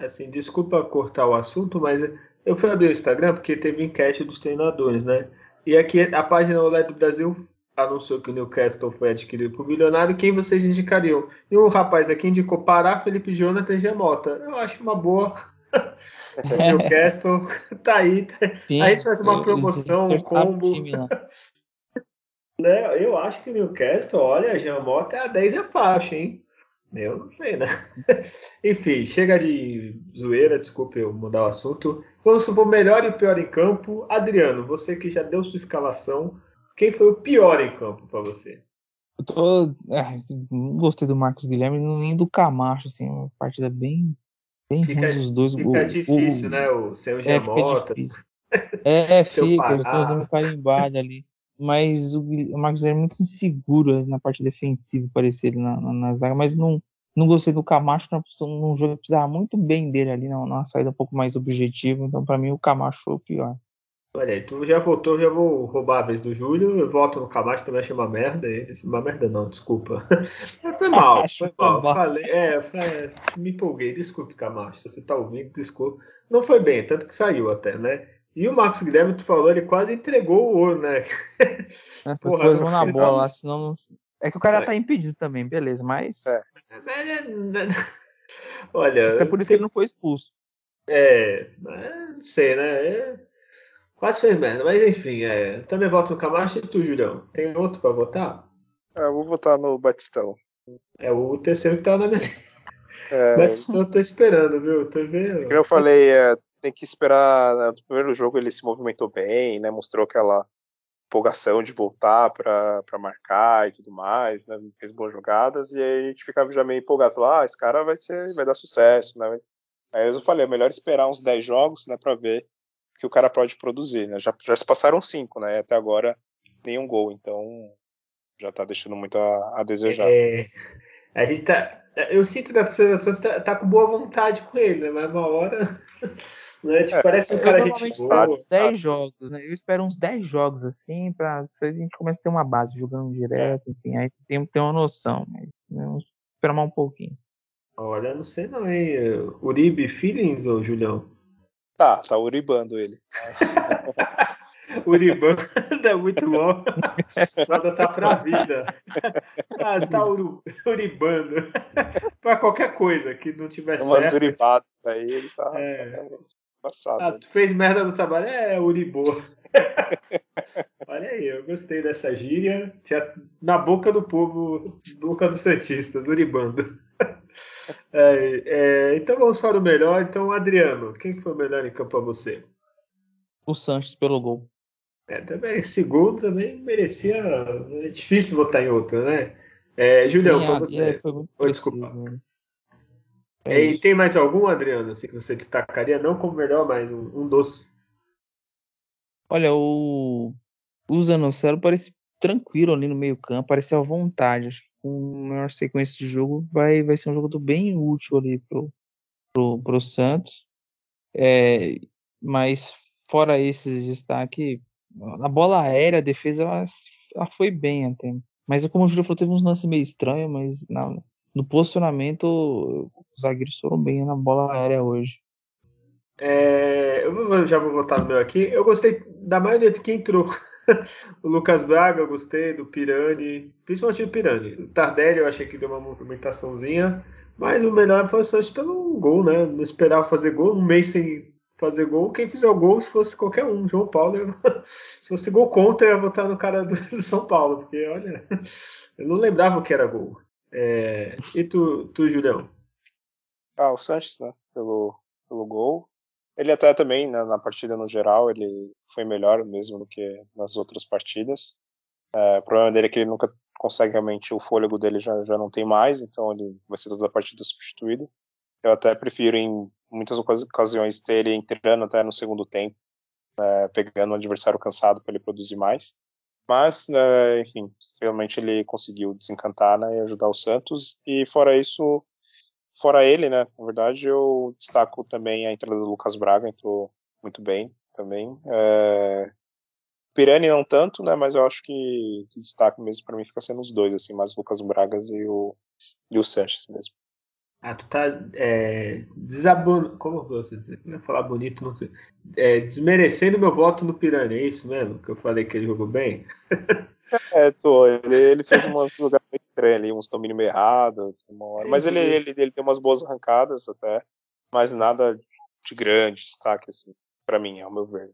Assim, desculpa cortar o assunto, mas eu fui abrir o Instagram porque teve enquete dos treinadores, né? E aqui a página OLED do Brasil anunciou que o Newcastle foi adquirido por milionário. Quem vocês indicariam? E um rapaz aqui indicou Pará, Felipe Jonathan e Gemota. Eu acho uma boa. Newcastle tá aí. Tá... Sim, a gente faz uma promoção, um combo. né? Eu acho que o Newcastle, olha, a Gemota é a 10 é faixa, hein? Eu não sei, né? Enfim, chega de zoeira, desculpe eu mudar o assunto. Vamos supor melhor e pior em campo. Adriano, você que já deu sua escalação, quem foi o pior em campo para você?
Eu tô. É, não gostei do Marcos Guilherme nem do Camacho, assim, uma partida bem, bem
fica,
ruim dos dois.
Fica o, difícil, o, né? O seu Giamota.
É, é fica, eu tô usando carimbado ali. Mas o, o Marcos Guilherme é muito inseguro na parte defensiva, parecia ele na, na, na zaga, mas não, não gostei do Camacho num jogo que precisava muito bem dele ali, numa saída um pouco mais objetiva. Então, para mim, o Camacho foi o pior.
Olha aí, tu já voltou, já vou roubar a vez do Júlio. Eu volto no Camacho, também achei uma merda. Ele, uma merda não, desculpa. foi mal, foi mal. Falei, é, falei, me empolguei. Desculpe, Camacho. Se você tá ouvindo, desculpa. Não foi bem, tanto que saiu até, né? E o Marcos Guilherme, tu falou, ele quase entregou o ouro, né?
É, Porra, pôs na bola lá, senão. É que o cara é. tá impedido também, beleza, mas. É.
Olha.
Até por isso que ele não foi expulso.
É, não sei, né? É... Quase fez merda, mas enfim, é. Também voto no Camacho e tu, Julião. Tem outro pra votar?
É, eu vou votar no Batistão.
É o terceiro que tá na minha. É... Batistão tá esperando, viu? Tô vendo.
Como eu falei, é, tem que esperar. Né? No primeiro jogo ele se movimentou bem, né? Mostrou aquela empolgação de voltar para marcar e tudo mais, né? Fez boas jogadas e aí a gente ficava já meio empolgado, falou, ah, esse cara vai ser, vai dar sucesso, né? Aí eu falei, é melhor esperar uns 10 jogos, né, para ver que o cara pode produzir, né? Já, já se passaram cinco, né? Até agora nenhum gol, então já tá deixando muito a, a desejar.
É, a gente tá. Eu sinto que a Santos tá, tá, com boa vontade com ele, né? Mas uma hora. Né? Tipo, é, parece um cara
eu gente boa. Uns 10 jogos, né? Eu espero uns 10 jogos assim, pra a gente começa a ter uma base jogando direto, enfim, aí você tem, tem uma noção, mas né, vamos esperar mais um pouquinho.
Olha, não sei não, hein? Uribe Feelings ou Julião?
Tá, tá uribando ele.
Uribando é muito bom. Foda tá pra vida. Ah, tá uru, uribando. pra qualquer coisa que não tiver
Umas
certo.
uribadas aí, ele tá. É. Passado.
Ah, tu fez merda no trabalho? É, Uribô. Olha aí, eu gostei dessa gíria. Na boca do povo, boca dos Santistas, Uribando. É, é, então vamos para o melhor. Então, Adriano, quem foi o melhor em campo para você?
O Sanches pelo gol.
É, também, esse gol também merecia. É difícil votar em outro, né? É, Julião, para você.
É, foi muito Oi, desculpa. Né?
É e tem mais algum, Adriano, assim, que você destacaria? Não como melhor, mas um, um doce.
Olha, o, o Zanocelo parece tranquilo ali no meio campo, parece à vontade. Acho que com maior sequência de jogo vai, vai ser um jogo bem útil ali pro, pro, pro Santos. É, mas fora esses destaques, na bola aérea, a defesa ela, ela foi bem até. Mas como o Júlio falou, teve uns lances meio estranhos, mas na, no posicionamento, os zagueiros foram bem na bola aérea hoje.
É, eu já vou voltar no meu aqui. Eu gostei da maioria de quem entrou. o Lucas Braga, eu gostei, do Pirani, principalmente do Pirani. O Tardelli eu achei que deu uma movimentaçãozinha, mas o melhor foi só pelo gol, né? Não esperava fazer gol, um mês sem fazer gol. Quem fizer o gol, se fosse qualquer um, João Paulo, eu... se fosse gol contra, eu ia votar no cara do São Paulo, porque olha, eu não lembrava o que era gol. É... E tu, tu, Julião?
Ah, o Sanches, né? Pelo, pelo gol. Ele até também, né, na partida no geral, ele foi melhor mesmo do que nas outras partidas. É, o problema dele é que ele nunca consegue realmente, o fôlego dele já, já não tem mais, então ele vai ser toda a partida substituído. Eu até prefiro em muitas ocasiões ter ele entrando até no segundo tempo, é, pegando um adversário cansado para ele produzir mais. Mas, né, enfim, realmente ele conseguiu desencantar né, e ajudar o Santos. E fora isso, fora ele, né, na verdade, eu destaco também a entrada do Lucas Braga, entrou muito bem também. É... Pirani não tanto, né, mas eu acho que, que destaque mesmo para mim fica sendo os dois, assim, mais o Lucas Bragas e o, e o Sanches mesmo.
Ah, tu tá é, desabando. Como você ia falar bonito? Não, é, desmerecendo meu voto no Piranha, é isso mesmo? Que eu falei que ele jogou bem?
É, tô. Ele, ele fez uma jogada estranha ali, uns domínio meio errado. Mas ele, ele, ele tem umas boas arrancadas até. Mas nada de grande destaque, assim, pra mim, ao meu ver.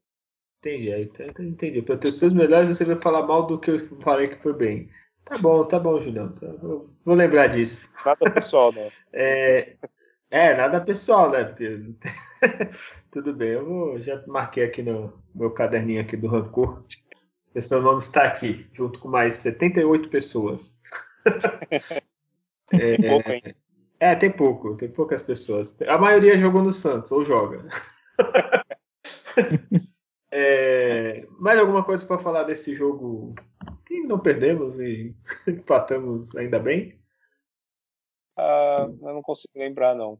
Entendi, entendi. Para ter os seus melhores, você vai falar mal do que eu falei que foi bem. Tá bom, tá bom, Julião. Vou lembrar disso.
Nada pessoal, né?
é, é, nada pessoal, né? Tudo bem, eu vou, já marquei aqui no meu caderninho aqui do Rancor. Seu nome está aqui, junto com mais 78 pessoas.
é, tem pouco, hein?
É, tem pouco, tem poucas pessoas. A maioria jogou no Santos, ou joga. é, mais alguma coisa para falar desse jogo que não perdemos e empatamos ainda bem?
Ah, eu não consigo lembrar, não.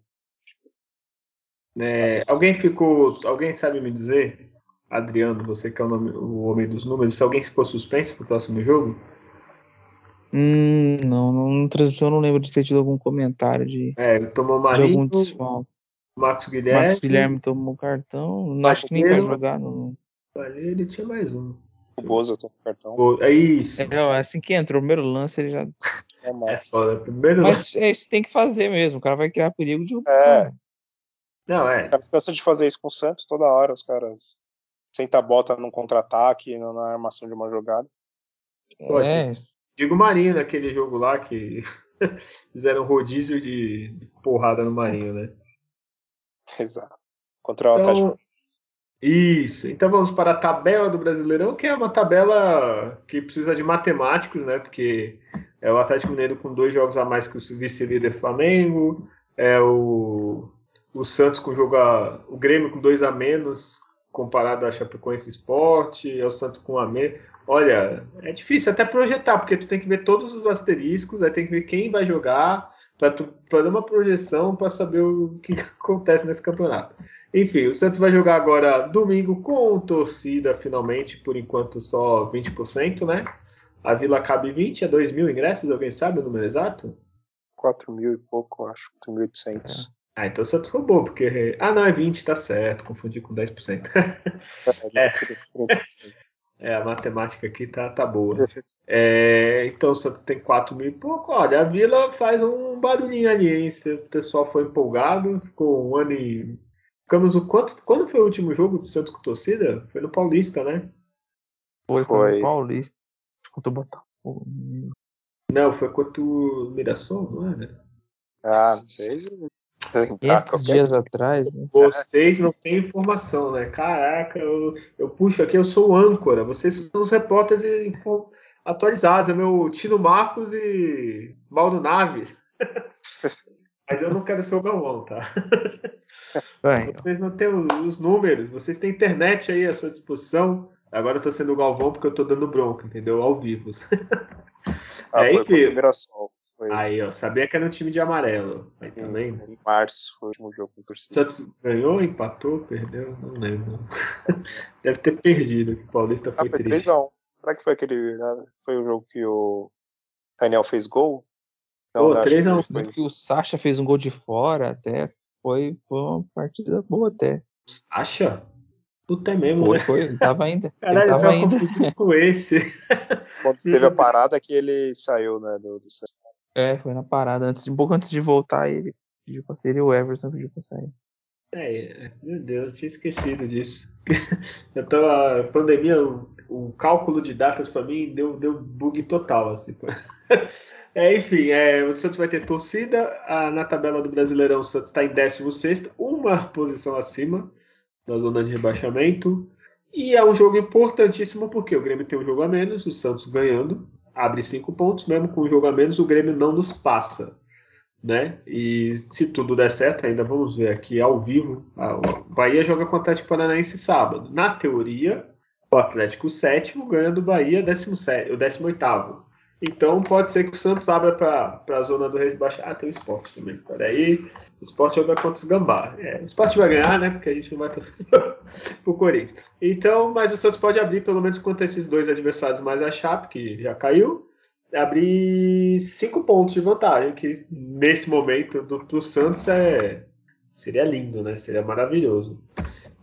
É, alguém ficou. Alguém sabe me dizer, Adriano, você que é o, nome, o homem dos números, se alguém ficou suspenso pro próximo jogo?
Hum, não, não, transmissão eu não lembro de ter tido algum comentário de,
é, tomou
Marinho, de algum desfalque.
Marcos Guilherme.
Marcos Guilherme tomou cartão. Não acho que nem vai jogar. Não.
Ele tinha mais um.
O Bozo tomou cartão.
É isso.
É, assim que entra o primeiro lance, ele já.
É, é foda. Primeiro
Mas
lance.
é isso que tem que fazer mesmo. O cara vai criar perigo de
É.
Não, é.
Os caras cansam de fazer isso com o Santos toda hora. Os caras senta a bota num contra-ataque, na armação de uma jogada.
Pode. É. Digo Marinho naquele jogo lá que fizeram rodízio de porrada no Marinho, né?
Exato. Contra o então, Atlético.
Isso. Então vamos para a tabela do Brasileirão, que é uma tabela que precisa de matemáticos, né? Porque é o Atlético Mineiro com dois jogos a mais que o vice-líder Flamengo, é o, o Santos com jogo a, o Grêmio com dois a menos comparado a Chapecoense Esporte, ao Santos com o Amê. Olha, é difícil até projetar, porque tu tem que ver todos os asteriscos, aí tem que ver quem vai jogar, para dar uma projeção para saber o que acontece nesse campeonato. Enfim, o Santos vai jogar agora domingo com torcida, finalmente, por enquanto só 20%, né? A Vila cabe 20, é 2 mil ingressos, alguém sabe o número exato?
4 mil e pouco, acho, 4.800.
Ah, então o Santos roubou, porque. Ah, não, é 20, tá certo, confundi com 10%. é. é, a matemática aqui tá, tá boa. É, então o Santos tem 4 mil e pouco. Olha, a Vila faz um barulhinho ali, hein? O pessoal foi empolgado, ficou um ano e. Ficamos o quanto. Quando foi o último jogo do Santos com torcida? Foi no Paulista, né?
Foi, foi no Paulista. Contra o Botafogo.
Não, foi contra o Mirassol, não é, né?
Ah, fez.
500 dias atrás. Né?
Vocês não têm informação, né? Caraca, eu, eu puxo aqui, eu sou o âncora. Vocês são os repórteres atualizados. É meu Tino Marcos e Mauro Naves. Mas eu não quero ser o Galvão, tá? Bem, vocês não têm os números, vocês têm internet aí à sua disposição. Agora eu tô sendo o Galvão porque eu tô dando bronca, entendeu? Ao vivo.
Ah, é, foi enfim.
Foi... Aí, ó, sabia que era um time de amarelo. Aí também.
Em, em março foi o último jogo com torcida.
Santos ganhou, empatou, perdeu? Não lembro. Deve ter perdido, que o Paulista foi, ah, foi triste. 3x1.
Será que foi aquele. Né? Foi o jogo que o Daniel fez gol?
Não, Pô, 3x1. Foi... Que o Sacha fez um gol de fora até. Foi, foi uma partida boa até.
Sacha? Puta é mesmo,
foi,
né?
Foi, ele tava ainda.
Caralho,
ele
tava ainda. com esse.
Quando teve a parada que ele saiu, né, do, do
é, foi na parada. Antes, um pouco antes de voltar, ele pediu pra sair e o Everson pediu pra sair.
É, meu Deus, tinha esquecido disso. Eu tava. Pandemia, o, o cálculo de datas para mim deu, deu bug total, assim. É, enfim, é, o Santos vai ter torcida. A, na tabela do Brasileirão, o Santos está em 16, uma posição acima da zona de rebaixamento. E é um jogo importantíssimo porque o Grêmio tem um jogo a menos, o Santos ganhando abre cinco pontos, mesmo com o jogo a menos, o Grêmio não nos passa. Né? E se tudo der certo, ainda vamos ver aqui ao vivo. O Bahia joga com o Atlético Paranaense sábado. Na teoria, o Atlético sétimo ganha do Bahia 17, o 18. Então pode ser que o Santos abra para a zona do rebaixamento. Ah, tem o esporte também. Espera aí. O esporte joga contra o Gambá. É, o esporte vai ganhar, né? Porque a gente não vai torcer pro Corinthians. Então, mas o Santos pode abrir, pelo menos contra esses dois adversários mais a Chape, que já caiu. Abrir cinco pontos de vantagem, que nesse momento do, do Santos é, seria lindo, né? Seria maravilhoso.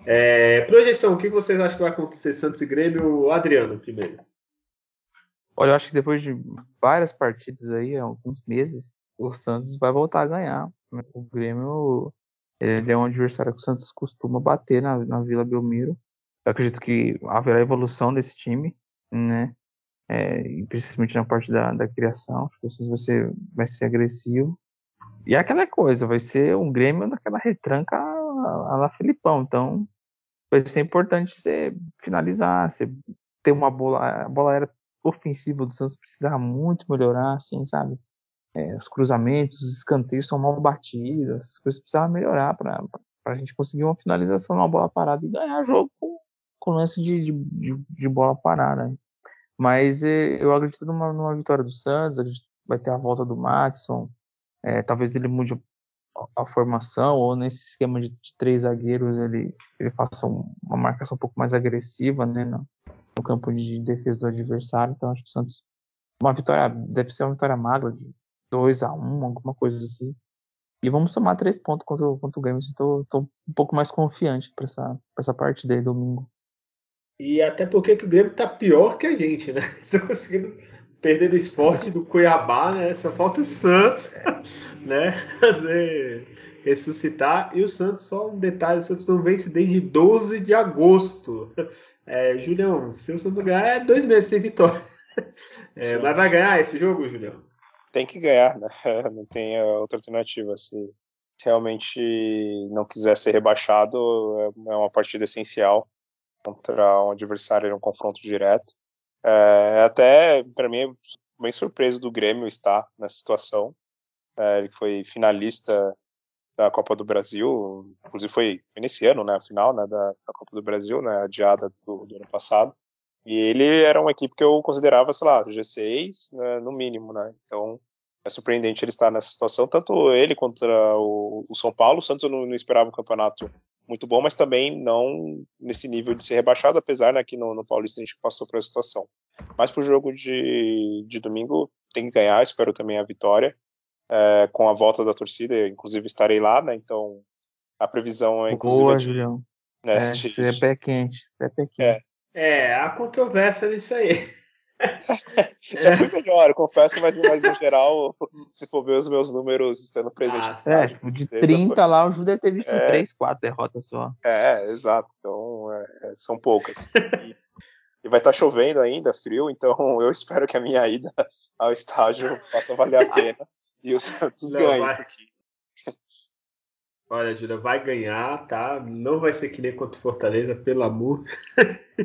É, projeção, o que vocês acham que vai acontecer Santos e Grêmio? Adriano, primeiro.
Olha, eu acho que depois de várias partidas aí, alguns meses, o Santos vai voltar a ganhar. O Grêmio ele é um adversário que o Santos costuma bater na, na Vila Belmiro. Eu acredito que haverá evolução desse time, né? É, principalmente na parte da, da criação. Acho que o Santos vai ser, vai ser agressivo. E é aquela coisa, vai ser um Grêmio naquela retranca a lá Filipão. Então, vai ser importante você finalizar, você ter uma bola. A bola era ofensivo do Santos precisava muito melhorar, assim, sabe? É, os cruzamentos, os escanteios são mal batidos, as coisas precisavam melhorar para a gente conseguir uma finalização numa bola parada e ganhar jogo com, com lance de, de, de, bola parada. Né? Mas é, eu acredito numa, numa, vitória do Santos, vai ter a volta do Matson, é, talvez ele mude a, formação, ou nesse esquema de, de três zagueiros ele, ele faça um, uma marcação um pouco mais agressiva, né? No campo de defesa do adversário. Então acho que o Santos uma vitória deve ser uma vitória magra de 2 a 1 alguma coisa assim. E vamos somar três pontos contra, contra o Grêmio. Estou um pouco mais confiante para essa, essa parte dele domingo.
E até porque o Grêmio está pior que a gente, né? Estão conseguindo perder do esporte do Cuiabá, né? Só falta o Santos, né? Fazer ressuscitar. E o Santos, só um detalhe, o Santos não vence desde 12 de agosto. É, Julião, se o Santos ganhar, é dois meses sem vitória. É, mas vai ganhar esse jogo, Julião?
Tem que ganhar, né? Não tem outra alternativa. Se realmente não quiser ser rebaixado, é uma partida essencial contra um adversário em um confronto direto. É, até, para mim, é bem surpreso do Grêmio estar nessa situação. É, ele foi finalista da Copa do Brasil, inclusive foi nesse ano, né, a final né, da, da Copa do Brasil, né, adiada do, do, ano passado. E ele era uma equipe que eu considerava, sei lá, G6 né, no mínimo, né. Então é surpreendente ele estar nessa situação, tanto ele contra o, o São Paulo. O Santos eu não, não, esperava um campeonato muito bom, mas também não nesse nível de ser rebaixado, apesar né, que no, no Paulista a gente passou por essa situação. Mas para o jogo de, de domingo tem que ganhar, espero também a vitória é, com a volta da torcida, inclusive estarei lá, né? Então a previsão é inclusive.
Boa, Julião. Né, é, de, você é pé quente, você é pé quente.
É, é há controvérsia nisso aí.
Já foi melhor, confesso, mas, mas no geral, se for ver os meus números estando presentes.
Ah, é, tipo, de 30 foi... lá, o Judeu teve visto é, 3, 4 derrotas só.
É, exato. Então, é, é são poucas. E, e vai estar tá chovendo ainda, frio, então eu espero que a minha ida ao estádio faça valer a pena e o Santos não, ganha. Vai...
Olha, Júlia, vai ganhar, tá? Não vai ser que nem contra o Fortaleza, pelo amor.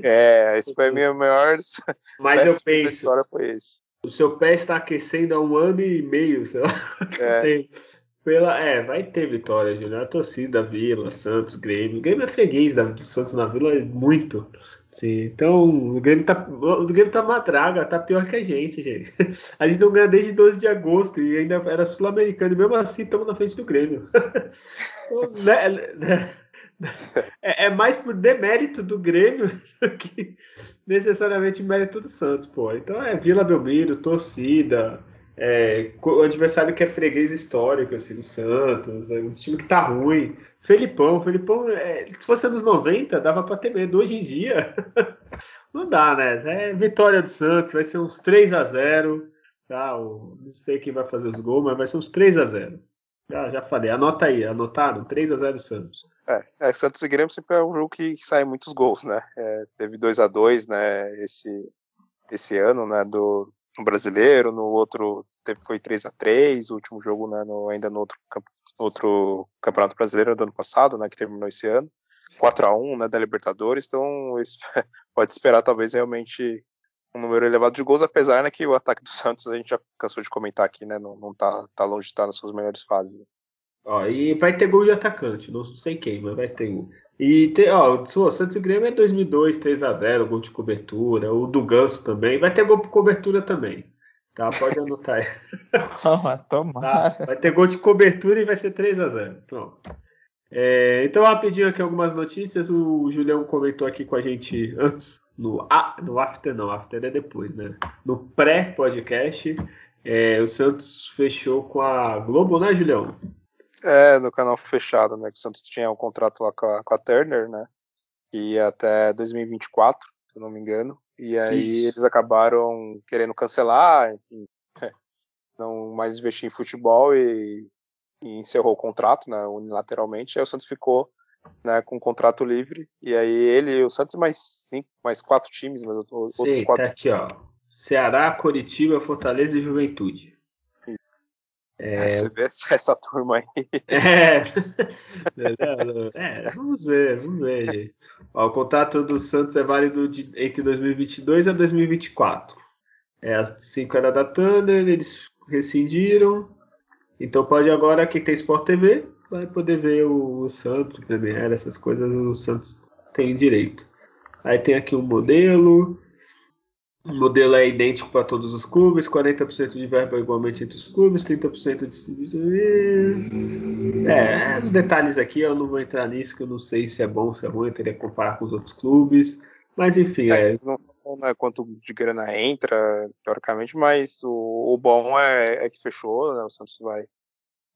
É, esse foi a minha maior.
Mas eu penso. A
história foi esse.
O seu pé está aquecendo há um ano e meio, sei lá. É. Pela, é, vai ter vitória, Júlia. A torcida, Vila, Santos, Grêmio. O Grêmio é freguês do Santos na Vila, muito. Sim, então o Grêmio tá, o Grêmio tá uma draga, tá pior que a gente, gente. A gente não ganha desde 12 de agosto e ainda era sul-americano, e mesmo assim estamos na frente do Grêmio. Né, é, é, mais por demérito do Grêmio do que necessariamente mérito do Santos, pô. Então é Vila Belmiro, torcida, é, o adversário que é freguês histórico, assim, do Santos, é um time que tá ruim. Felipão, Felipão, é, se fosse anos 90, dava pra ter medo. Hoje em dia, não dá, né? É vitória do Santos, vai ser uns 3 a 0 tá? O, não sei quem vai fazer os gols, mas vai ser uns 3 a 0 Já, já falei, anota aí, anotaram? 3 a 0 Santos.
É, é, Santos e Grêmio sempre é um jogo que, que sai muitos gols, né? É, teve 2 a 2 né, esse, esse ano, né, do, no brasileiro, no outro teve, foi 3 a 3 o último jogo né, no, ainda no outro, outro campeonato brasileiro do ano passado, né, que terminou esse ano, 4 a 1 né, da Libertadores, então pode esperar talvez realmente um número elevado de gols, apesar né, que o ataque do Santos a gente já cansou de comentar aqui, né, não, não tá, tá longe de estar nas suas melhores fases. Né.
Ó, e vai ter gol de atacante, não sei quem, mas vai ter. E tem, ó, o Santos e Grêmio é 2002, 3x0, gol de cobertura. O do Ganso também. Vai ter gol por cobertura também. Tá, pode anotar aí.
Tomara.
Tá? Vai ter gol de cobertura e vai ser 3x0. Pronto. É, então, rapidinho aqui algumas notícias. O Julião comentou aqui com a gente antes, no, ah, no After não, After é depois, né? No pré-podcast. É, o Santos fechou com a Globo, né, Julião?
É, no canal fechado, né? Que o Santos tinha um contrato lá com a, com a Turner, né? Que ia até 2024, se eu não me engano. E aí Isso. eles acabaram querendo cancelar, enfim, não mais investir em futebol e, e, encerrou o contrato, né? Unilateralmente. Aí o Santos ficou né, com um contrato livre. E aí ele, o Santos mais cinco, mais quatro times, mas outros
Sim,
quatro.
Tá aqui, ó. Ceará, Coritiba, Fortaleza e Juventude.
É, Você vê essa, turma aí.
É. é, vamos ver, vamos ver. Ó, o contrato do Santos é válido de, entre 2022 a 2024. É, as cinco era da Thunder, eles rescindiram. Então pode agora, quem tem Sport TV, vai poder ver o, o Santos, Premier, essas coisas o Santos tem direito. Aí tem aqui um modelo. O modelo é idêntico para todos os clubes, 40% de verba igualmente entre os clubes, 30% de distribuição. É, os detalhes aqui eu não vou entrar nisso, que eu não sei se é bom ou se é ruim, eu teria que comparar com os outros clubes. Mas enfim, é. é...
Não, não é quanto de grana entra, teoricamente, mas o, o bom é, é, que fechou, né? O Santos vai,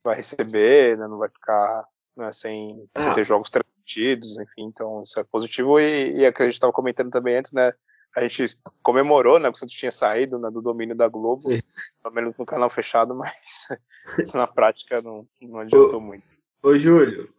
vai receber, né? não vai ficar né, sem, ah. sem ter jogos transmitidos, enfim, então isso é positivo. E, e é que a gente estava comentando também antes, né? A gente comemorou, né, que o Santos tinha saído né, do domínio da Globo, pelo menos no canal fechado, mas na prática não, não adiantou ô, muito.
Ô Júlio,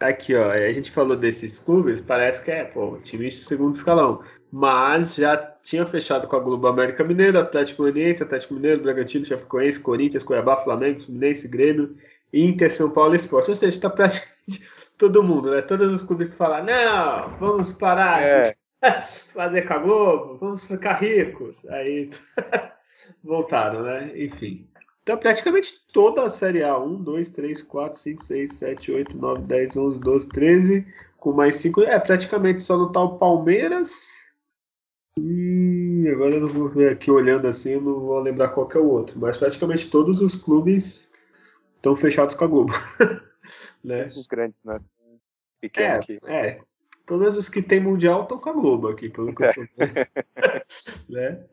aqui ó, a gente falou desses clubes, parece que é, pô, time de segundo escalão, mas já tinha fechado com a Globo América Mineiro, Atlético Goianiense, Atlético Mineiro, Bragantino, Chapecoense, Corinthians, Cuiabá, Flamengo, Fluminense, Grêmio, Inter, São Paulo e Esporte, ou seja, tá praticamente todo mundo, né, todos os clubes que falam, não, vamos parar... É fazer com a Globo, vamos ficar ricos. Aí voltaram, né? Enfim. Então, praticamente toda a Série A. 1, 2, 3, 4, 5, 6, 7, 8, 9, 10, 11, 12, 13. Com mais 5. É, praticamente só não tá o Palmeiras. E agora eu não vou ver aqui olhando assim, eu não vou lembrar qual é o outro. Mas praticamente todos os clubes estão fechados com a Globo.
né? Os grandes, né? Pequeno
é,
aqui.
É. Pelo menos os que tem Mundial estão com a Globo aqui, pelo que eu tô vendo. né?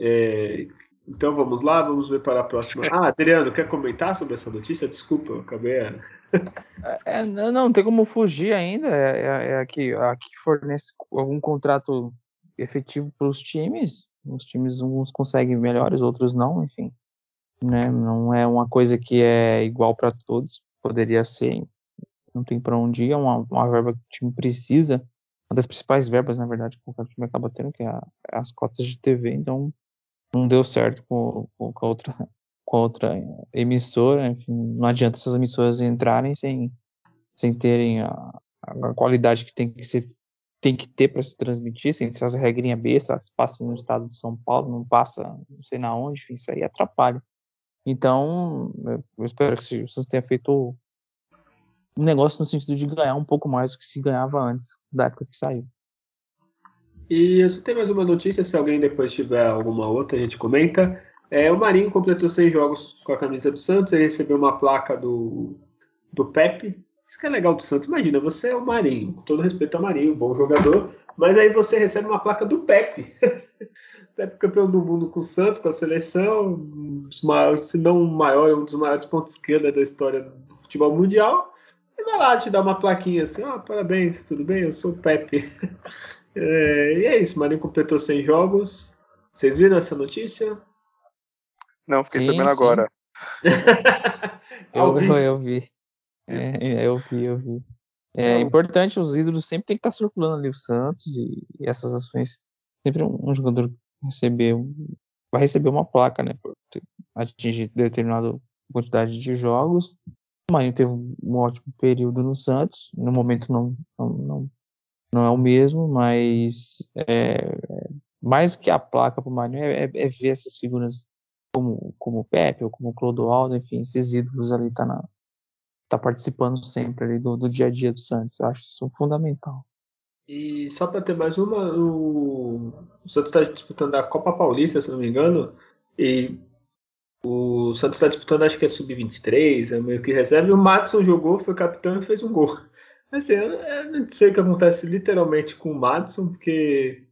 É, então vamos lá, vamos ver para a próxima. Ah, Adriano, quer comentar sobre essa notícia? Desculpa, eu acabei. A...
É, não, não tem como fugir ainda. É, é, é a, que, a que fornece algum contrato efetivo para os times. Os times uns conseguem melhores, outros não, enfim. Né? Não é uma coisa que é igual para todos. Poderia ser, não tem para onde ir. É uma, uma verba que o time precisa. Uma das principais verbas, na verdade, que o time acaba tendo, que é, a, é as cotas de TV. Então, não deu certo com, com, a outra com a outra emissora, enfim, não adianta essas emissoras entrarem sem, sem terem a, a qualidade que tem que ser tem que ter para se transmitir, sem essas regrinhas bestas, passa no estado de São Paulo, não passa não sei na onde, enfim, isso aí atrapalha. Então, eu espero que vocês tenham feito um negócio no sentido de ganhar um pouco mais do que se ganhava antes da época que saiu.
E eu tem mais uma notícia, se alguém depois tiver alguma outra, a gente comenta. É, o Marinho completou 100 jogos com a camisa do Santos, ele recebeu uma placa do, do Pepe. Isso que é legal do Santos. Imagina, você é o Marinho, com todo respeito ao Marinho, bom jogador, mas aí você recebe uma placa do Pepe. Pepe campeão do mundo com o Santos, com a seleção, se não o maior, um dos maiores pontos esquerda da história do futebol mundial. Vai lá te dar uma plaquinha assim, ó, oh, parabéns, tudo bem? Eu sou o Pepe. É, e é isso, Marinho completou 100 jogos. Vocês viram essa notícia?
Não, fiquei sim, sabendo sim. agora.
eu, eu, eu, vi. É, eu vi, eu vi. É importante, os ídolos sempre tem que estar circulando ali o Santos e, e essas ações. Sempre um, um, jogador receber, vai receber uma placa, né? Por atingir determinada quantidade de jogos. O Marinho teve um ótimo período no Santos. No momento não, não, não não é o mesmo, mas é, mais do que a placa para o Marinho é, é, é, ver essas figuras como, como o Pepe ou como o Clodoaldo, enfim, esses ídolos ali tá, na, tá participando sempre ali do, do dia a dia do Santos. Eu acho isso fundamental.
E só para ter mais uma, o, o Santos está disputando a Copa Paulista, se não me engano, e o Santos está disputando, acho que é sub-23, é meio que reserva, e o Matson jogou, foi capitão e fez um gol. Assim, eu não sei o que acontece literalmente com o Madison, porque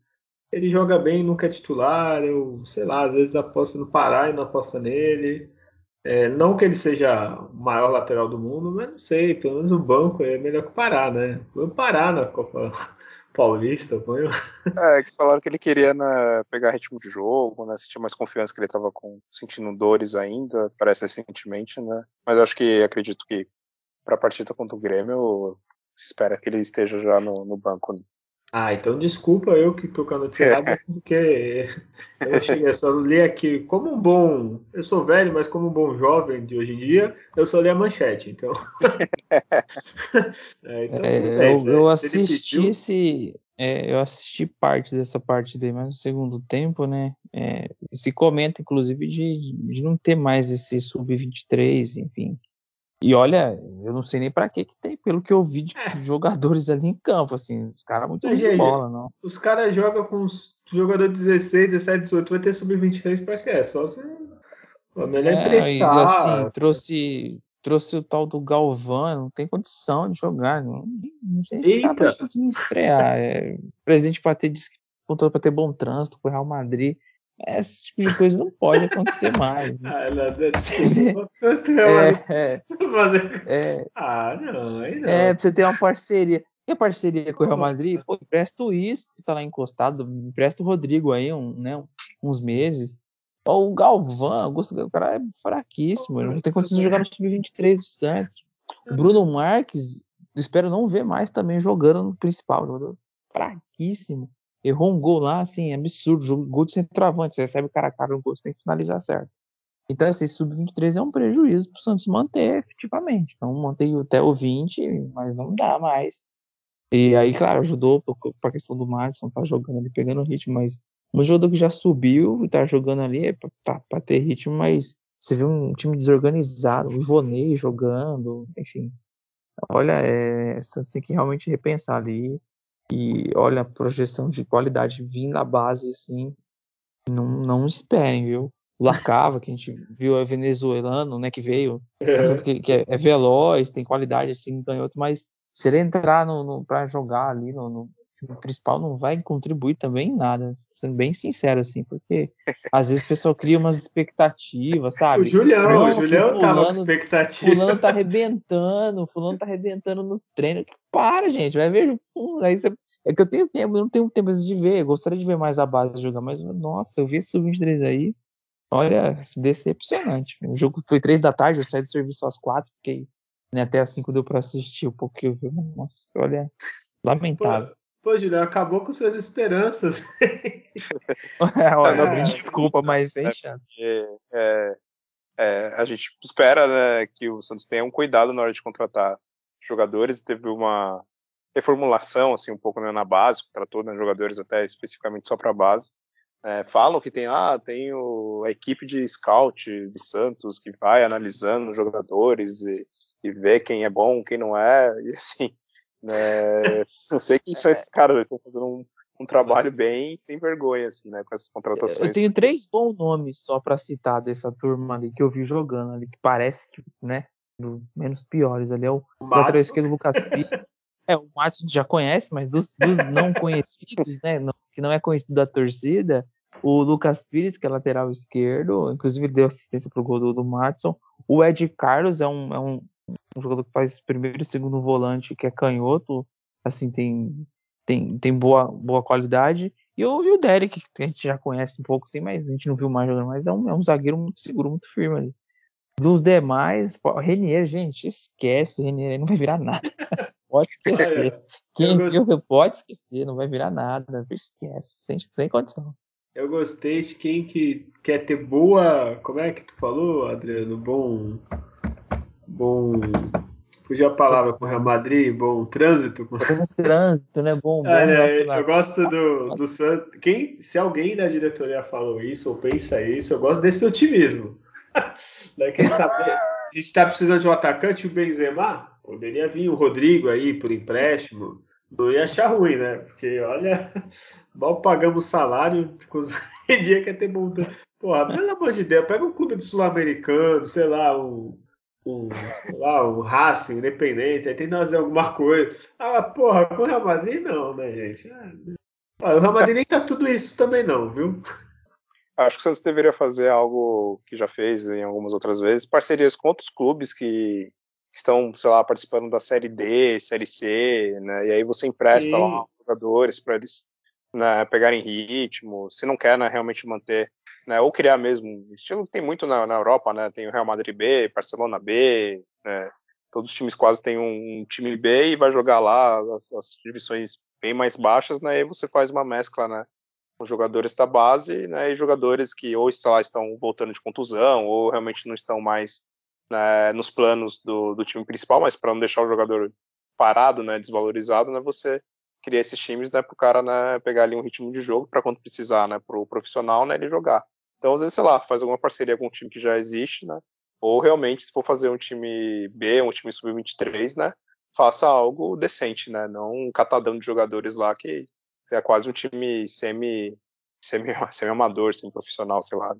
ele joga bem, nunca é titular. Eu, sei lá, às vezes aposto no Pará e não aposto nele. É, não que ele seja o maior lateral do mundo, mas não sei, pelo menos o banco é melhor que o Pará, né? Põe o Pará na Copa Paulista, põe
É, que falaram que ele queria né, pegar ritmo de jogo, né? Sentir mais confiança que ele estava com, sentindo dores ainda, parece recentemente, né? Mas acho que acredito que para a partida contra o Grêmio espera que ele esteja já no, no banco.
Ah, então desculpa eu que tô com a notícia errada, porque eu cheguei, só li aqui como um bom. Eu sou velho, mas como um bom jovem de hoje em dia, eu só li a manchete, então.
é, então é, eu, eu assisti esse. É, eu assisti parte dessa parte daí, mas no segundo tempo, né? É, se comenta, inclusive, de, de não ter mais esse sub-23, enfim. E olha, eu não sei nem para que que tem, pelo que eu vi de é. jogadores ali em campo, assim, os caras muito bem de bola, não.
Os caras jogam com os jogadores 16, 17, 18, vai ter sub-23 para quê? Só se o melhor é, emprestar. E,
assim, trouxe trouxe o tal do Galvão, não tem condição de jogar, não, não sei se Eita. vai conseguir estrear. É, o presidente Patê disse que contou para ter bom trânsito pro Real Madrid. Esse tipo de coisa não pode acontecer mais. Né?
Ah, não, desculpa. é, é, é, ah, não, aí não.
É, pra você ter uma parceria. E a parceria com o Real Madrid? Pô, empresta o Isco, que tá lá encostado, empresta o Rodrigo aí, um, né, uns meses. Ó, o Galvão, o cara é fraquíssimo, não tem condição de jogar no Sub-23 do Santos. O Bruno Marques, espero não ver mais também jogando no principal, jogador fraquíssimo errou um gol lá, assim, absurdo. Gol de centroavante, você recebe o cara a cara no gol, você tem que finalizar certo. Então, esse assim, sub-23 é um prejuízo para o Santos manter efetivamente. Então, mantém até o 20, mas não dá mais. E aí, claro, ajudou para questão do Madison, tá jogando ali, pegando ritmo, mas um jogador que já subiu e tá jogando ali é para tá, ter ritmo, mas Você viu um time desorganizado, o Ivonei jogando, enfim. Olha, é, você tem que realmente repensar ali. E olha, a projeção de qualidade vindo na base, assim, não, não esperem, viu? O Lacava, que a gente viu, é venezuelano, né, que veio, é. que, que é, é, veloz, tem qualidade, assim, outro, mas se ele entrar no, no para jogar ali no, no, principal, não vai contribuir também em nada, sendo bem sincero, assim, porque às vezes o pessoal cria umas expectativas, sabe?
O Julião, o Julião tava com expectativa.
Fulano tá arrebentando, fulano tá arrebentando no treino. Para, gente, vai ver. Aí você é que eu tenho tempo, eu não tenho tempo de ver. Eu gostaria de ver mais a base jogar, mas nossa, eu vi esse sub-23 aí. Olha, decepcionante. O jogo foi três da tarde, eu saí do serviço às quatro, fiquei né, até às cinco deu para assistir um pouquinho. Nossa, olha, lamentável.
Pô, pô Julião, acabou com suas esperanças.
é, olha, é, desculpa, mas sem chance.
É, é, a gente espera né, que o Santos tenha um cuidado na hora de contratar jogadores. Teve uma reformulação assim um pouco né, na base, tratou né, jogadores até especificamente só para a base. É, falam que tem, ah, tem o, a equipe de scout do Santos que vai analisando os jogadores e, e vê quem é bom, quem não é, e assim, né, não sei quem são esses caras, eles estão fazendo um, um trabalho bem sem vergonha, assim, né, com essas contratações.
Eu tenho três bons nomes só para citar dessa turma ali que eu vi jogando ali, que parece que, né, menos piores ali, é o, lateral esquerdo Lucas Pires, é, o Matos já conhece, mas dos, dos não conhecidos, né, não, que não é conhecido da torcida, o Lucas Pires, que é lateral esquerdo, inclusive deu assistência pro gol do, do Matson. O Ed Carlos é um, é um, um jogador que faz primeiro e segundo volante, que é canhoto, assim, tem, tem, tem boa, boa qualidade. E o, e o Derek, que a gente já conhece um pouco, assim, mas a gente não viu mais jogando, mas é um, é um zagueiro muito seguro, muito firme ali. Dos demais, Renier, gente, esquece, Renier não vai virar nada. Pode esquecer. Quem viu, pode esquecer, não vai virar nada. Esquece, sem, sem condição.
Eu gostei de quem que quer ter boa. Como é que tu falou, Adriano? Bom. Bom. Fugiu a palavra com o Real Madrid, bom trânsito. Bom
trânsito, né? Bom, bom
é, Eu gosto do, do Santos. Quem, se alguém da diretoria falou isso ou pensa isso, eu gosto desse otimismo. Né, quem sabe, a gente está precisando de um atacante, o Benzema. Poderia vir o Rodrigo aí por empréstimo. Não ia achar ruim, né? Porque, olha, mal pagamos salário, dia que ter multa. Porra, pelo amor de Deus, pega um clube de sul-americano, sei lá, um, um, lá, um Racing, Independente, aí tem que fazer alguma coisa. Ah, porra, com o Real Madrid não, né, gente? Ah, o Real Madrid nem tá tudo isso também não, viu?
Acho que o Santos deveria fazer algo que já fez em algumas outras vezes, parcerias com outros clubes que estão, sei lá, participando da Série D, Série C, né? E aí você empresta Sim. lá jogadores para eles né, pegarem ritmo. Se não quer né, realmente manter, né, ou criar mesmo, estilo que tem muito na, na, Europa, né? Tem o Real Madrid B, Barcelona B, né? Todos os times quase têm um time B e vai jogar lá as, as divisões bem mais baixas, né? E você faz uma mescla, né? com jogadores da base né, e jogadores que ou lá, estão voltando de contusão ou realmente não estão mais né, nos planos do, do, time principal, mas para não deixar o jogador parado, né, desvalorizado, né, você cria esses times né, para o cara né, pegar ali um ritmo de jogo para quando precisar, né, para o profissional, né, ele jogar. Então, às vezes, sei lá, faz alguma parceria com um time que já existe, né, ou realmente, se for fazer um time B, um time sub-23, né, faça algo decente, né, não um catadão de jogadores lá que é quase um time semi, semi, semi-amador, semi-profissional, sei lá.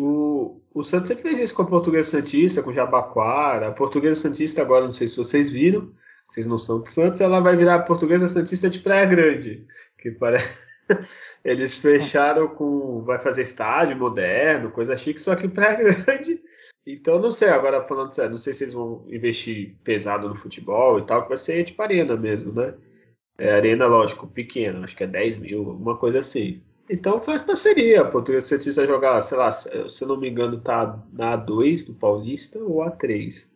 O, o Santos sempre fez isso com a Portuguesa Santista, com o Jabaquara. A Portuguesa Santista, agora não sei se vocês viram, vocês não são de Santos, ela vai virar a Portuguesa Santista de Praia Grande. Que parece. Eles fecharam com. Vai fazer estádio moderno, coisa chique, só que Praia Grande. Então não sei, agora falando sério, não sei se eles vão investir pesado no futebol e tal, que vai ser tipo arena mesmo, né? É arena, lógico, pequena, acho que é 10 mil, alguma coisa assim. Então faz parceria. Português Santista jogar, sei lá, se eu não me engano, tá na A2 do Paulista ou A3.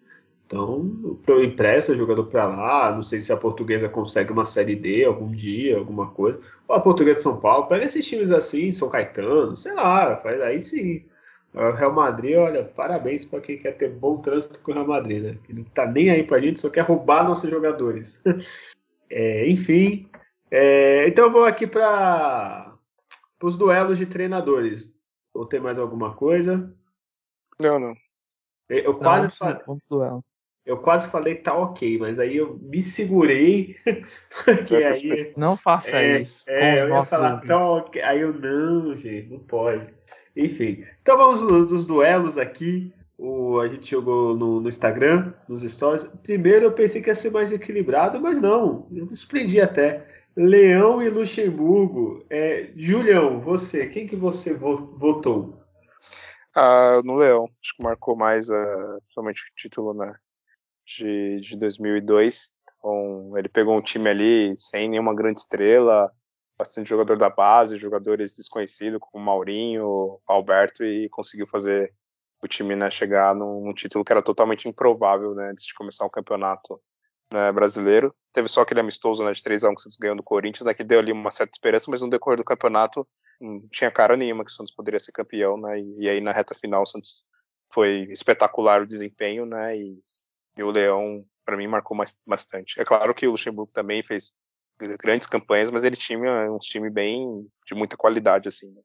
Então, eu empresto o jogador para lá. Não sei se a portuguesa consegue uma série D algum dia, alguma coisa. Ou a portuguesa de São Paulo. Pega esses times assim, São Caetano, sei lá, faz aí sim. O Real Madrid, olha, parabéns para quem quer ter bom trânsito com o Real Madrid, né? Que não tá nem aí pra gente, só quer roubar nossos jogadores. é, enfim, é, então eu vou aqui para os duelos de treinadores. Ou tem mais alguma coisa?
Não, não.
Eu quase, falei, eu quase falei tá ok, mas aí eu me segurei. Porque aí,
não faça é, isso. É, eu ia falar
tá ok. Aí eu, não, gente, não pode. Enfim. Então vamos dos duelos aqui. O, a gente jogou no, no, Instagram, nos stories. Primeiro eu pensei que ia ser mais equilibrado, mas não. Eu me surpreendi até. Leão e Luxemburgo. É, Julião, você, quem que você votou?
Ah, no Leão. Acho que marcou mais, uh, principalmente o título né, de, de 2002. Então, ele pegou um time ali sem nenhuma grande estrela, bastante jogador da base, jogadores desconhecidos como Maurinho, Alberto, e conseguiu fazer o time né, chegar num, num, título que era totalmente improvável né, antes de começar o campeonato né, brasileiro. Teve só aquele amistoso né, de 3x1 que o Santos ganhou do Corinthians, né, que deu ali uma certa esperança, mas no decorrer do campeonato não tinha cara nenhuma que o Santos poderia ser campeão, né, e, e aí na reta final o Santos foi espetacular o desempenho, né, e, e o Leão, para mim, marcou bastante. É claro que o Luxemburgo também fez grandes campanhas, mas ele tinha um time bem de muita qualidade, assim. Né?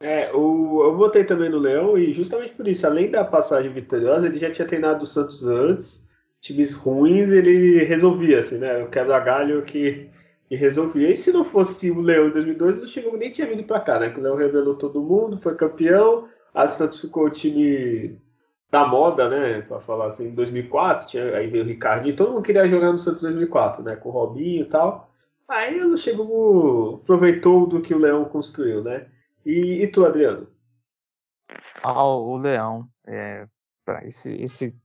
É, o, eu votei também no Leão e justamente por isso, além da passagem vitoriosa, ele já tinha treinado o Santos antes, times ruins ele resolvia, assim, né? O quebra-galho que, que resolvia. E se não fosse o Leão em 2002, o Luxemburgo nem tinha vindo para cá, né? Que o Leão revelou todo mundo, foi campeão, a Santos ficou o time da moda, né? Para falar assim, em 2004, tinha, aí veio o Ricardinho, todo mundo queria jogar no Santos 2004, né? Com o Robinho e tal. Aí o Luxemburgo aproveitou do que o Leão construiu, né? E, e tu, Adriano?
Ah, o Leão. É, esse, esse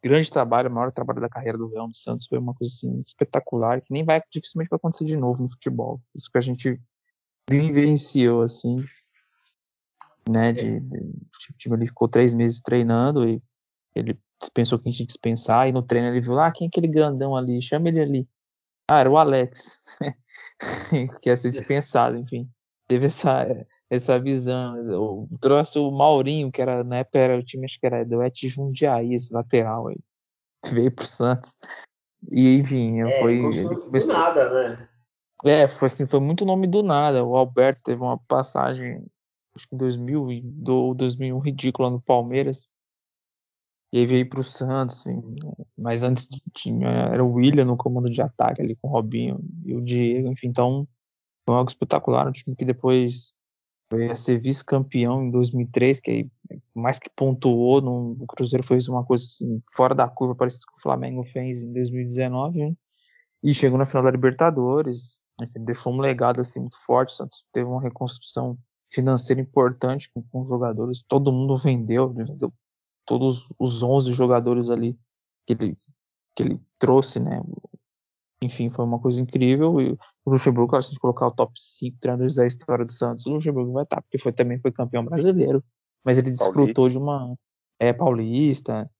grande trabalho, o maior trabalho da carreira do Leão dos Santos foi uma coisa assim, espetacular, que nem vai dificilmente vai acontecer de novo no futebol. Isso que a gente vivenciou assim, né? De, de, o time ele ficou três meses treinando e ele dispensou quem tinha que dispensar e no treino ele viu, ah, quem é aquele grandão ali? Chama ele ali. Ah, era o Alex, que ia ser dispensado, enfim teve essa, essa visão. Trouxe o Maurinho, que era na época era o time, acho que era do Et Jundiaí, esse lateral aí. Veio pro Santos. E enfim,
é,
foi.
Ele começou, do nada, né?
É, foi assim, foi muito nome do nada. O Alberto teve uma passagem, acho que em 2000 ou 2001 ridícula no Palmeiras. E aí veio pro Santos, assim, mas antes tinha era o William no comando de ataque ali com o Robinho e o Diego, enfim, então foi algo espetacular, um time que depois veio a ser vice-campeão em 2003, que aí, mais que pontuou, no, o Cruzeiro fez uma coisa assim, fora da curva, parecido com o Flamengo fez em 2019, né? e chegou na final da Libertadores, né? deixou um legado assim muito forte, o Santos teve uma reconstrução financeira importante com, com os jogadores, todo mundo vendeu, vendeu todos os 11 jogadores ali que ele, que ele trouxe, né, enfim, foi uma coisa incrível. E o Luxemburgo, se a gente colocar o top 5 treinadores da história do Santos, o Luxemburgo vai estar, porque foi, também foi campeão brasileiro. Mas ele desfrutou paulista. de uma. É, paulista.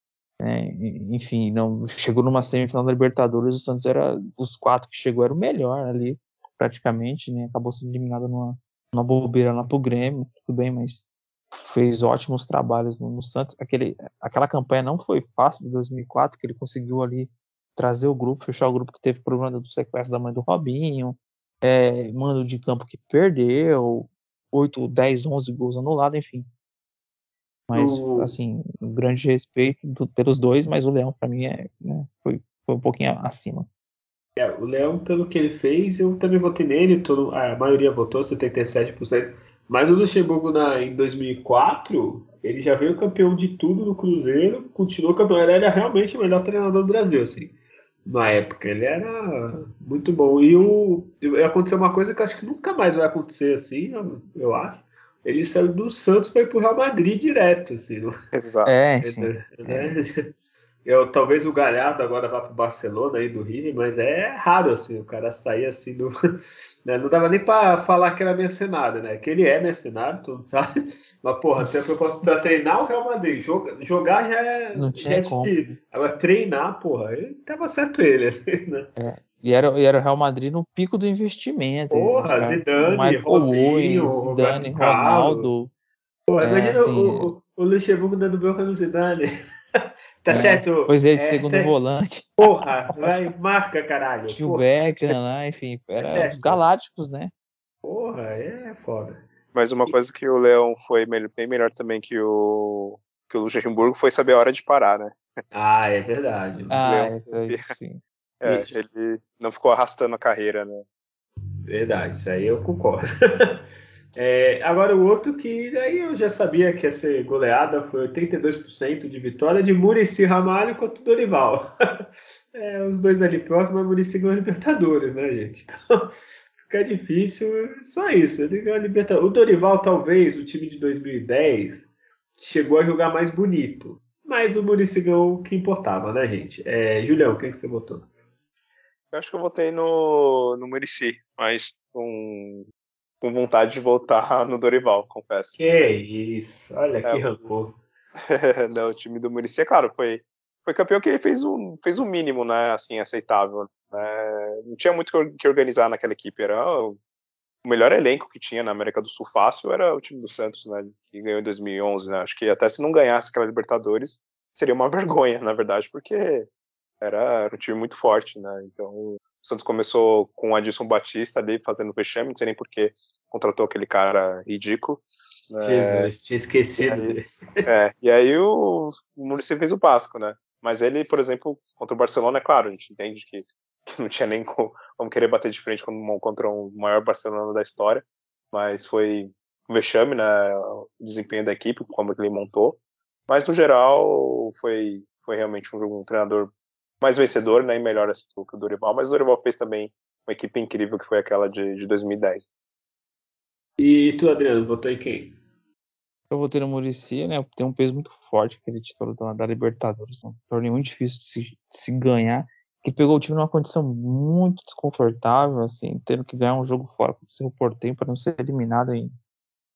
É, enfim, não chegou numa semifinal da Libertadores. O Santos era. Os quatro que chegou era o melhor ali, praticamente. Né, acabou sendo eliminado numa, numa bobeira lá pro Grêmio. Tudo bem, mas fez ótimos trabalhos no, no Santos. Aquele, aquela campanha não foi fácil de 2004, que ele conseguiu ali trazer o grupo, fechar o grupo que teve problema do sequestro da mãe do Robinho, é, mando de campo que perdeu, 8, 10, 11 gols anulados, enfim. Mas, o... assim, um grande respeito do, pelos dois, mas o Leão, para mim, é, né, foi, foi um pouquinho acima.
É, o Leão, pelo que ele fez, eu também votei nele, todo, a maioria votou, 77%. Mas o Luxemburgo na, em 2004, ele já veio campeão de tudo no Cruzeiro, continuou campeão, ele era realmente o melhor treinador do Brasil, assim na época. Ele era muito bom. E o, aconteceu uma coisa que acho que nunca mais vai acontecer assim, eu, eu acho. Ele saiu do Santos para ir pro Real Madrid direto, assim.
Exato.
É, sim.
Né? Eu, talvez o Galhardo agora vá pro Barcelona aí do Rio, mas é raro assim, o cara sair assim do. Né? Não dava nem para falar que era mercenário, né? Que ele é mercenário, todo mundo sabe. Mas, porra, tem a proposta pra treinar o Real Madrid. Jogar, jogar já é,
Não
tinha
já é
Agora, treinar, porra, ele tava certo ele, assim, né?
É. E era, e era o Real Madrid no pico do investimento.
Porra, Zidane, Michael Robinho, Owens, Zidane, Ronaldo. Porra, é, imagina assim, o, o, o Luxemburgo dando boca no Zidane. Tá é, certo?
Pois ele, é, segundo tá... volante.
Porra, vai, marca, caralho.
Tinha o Beckham lá, enfim, tá era os galácticos, né?
Porra, é foda.
Mas uma coisa que o Leão foi bem melhor também que o, que o Luxemburgo foi saber a hora de parar, né?
Ah, é verdade.
Ah, isso aí, sim.
É, ele não ficou arrastando a carreira, né?
Verdade, isso aí eu concordo. é, agora o outro que aí eu já sabia que ia ser goleada foi 82% de vitória de Murici Ramalho contra o Dorival. é, os dois ali próximos, mas Murici ganhou a Libertadores, né, gente? Então fica difícil, só isso. Ele ganhou a Libertadores. O Dorival, talvez, o time de 2010, chegou a jogar mais bonito. Mas o Murici ganhou o que importava, né, gente? É, Julião, quem que você votou?
Eu acho que eu votei no, no Murici, mas com, com vontade de voltar no Dorival, confesso.
Que isso, olha que é, rancor.
Não, o time do Murici, é claro, foi, foi campeão que ele fez o, fez o mínimo, né, assim, aceitável. Né? Não tinha muito que organizar naquela equipe, era o melhor elenco que tinha na América do Sul fácil era o time do Santos, né, que ganhou em 2011, né, acho que até se não ganhasse aquela Libertadores, seria uma vergonha, na verdade, porque era, era um time muito forte, né? Então o Santos começou com o Adilson Batista ali fazendo vexame, não sei nem porque contratou aquele cara ridículo.
Né? Jesus, tinha esquecido
dele. É, e aí o, o Muricy fez o básico, né? Mas ele, por exemplo, contra o Barcelona, é claro, a gente entende que, que não tinha nem como, como, querer bater de frente contra o maior Barcelona da história, mas foi um vexame, né? O desempenho da equipe, como ele montou. Mas no geral foi, foi realmente um, um treinador mais vencedor né, e melhor assim, que o Dorival, mas o Dorival fez também uma equipe incrível que foi aquela de, de 2010.
E tu, Adriano, votou em quem?
Eu votei no Murici, né? Tem um peso muito forte aquele título da, da Libertadores. Né? Um torneio muito difícil de se, de se ganhar. Que pegou o time numa condição muito desconfortável, assim, tendo que ganhar um jogo fora com o Portem para não ser eliminado em,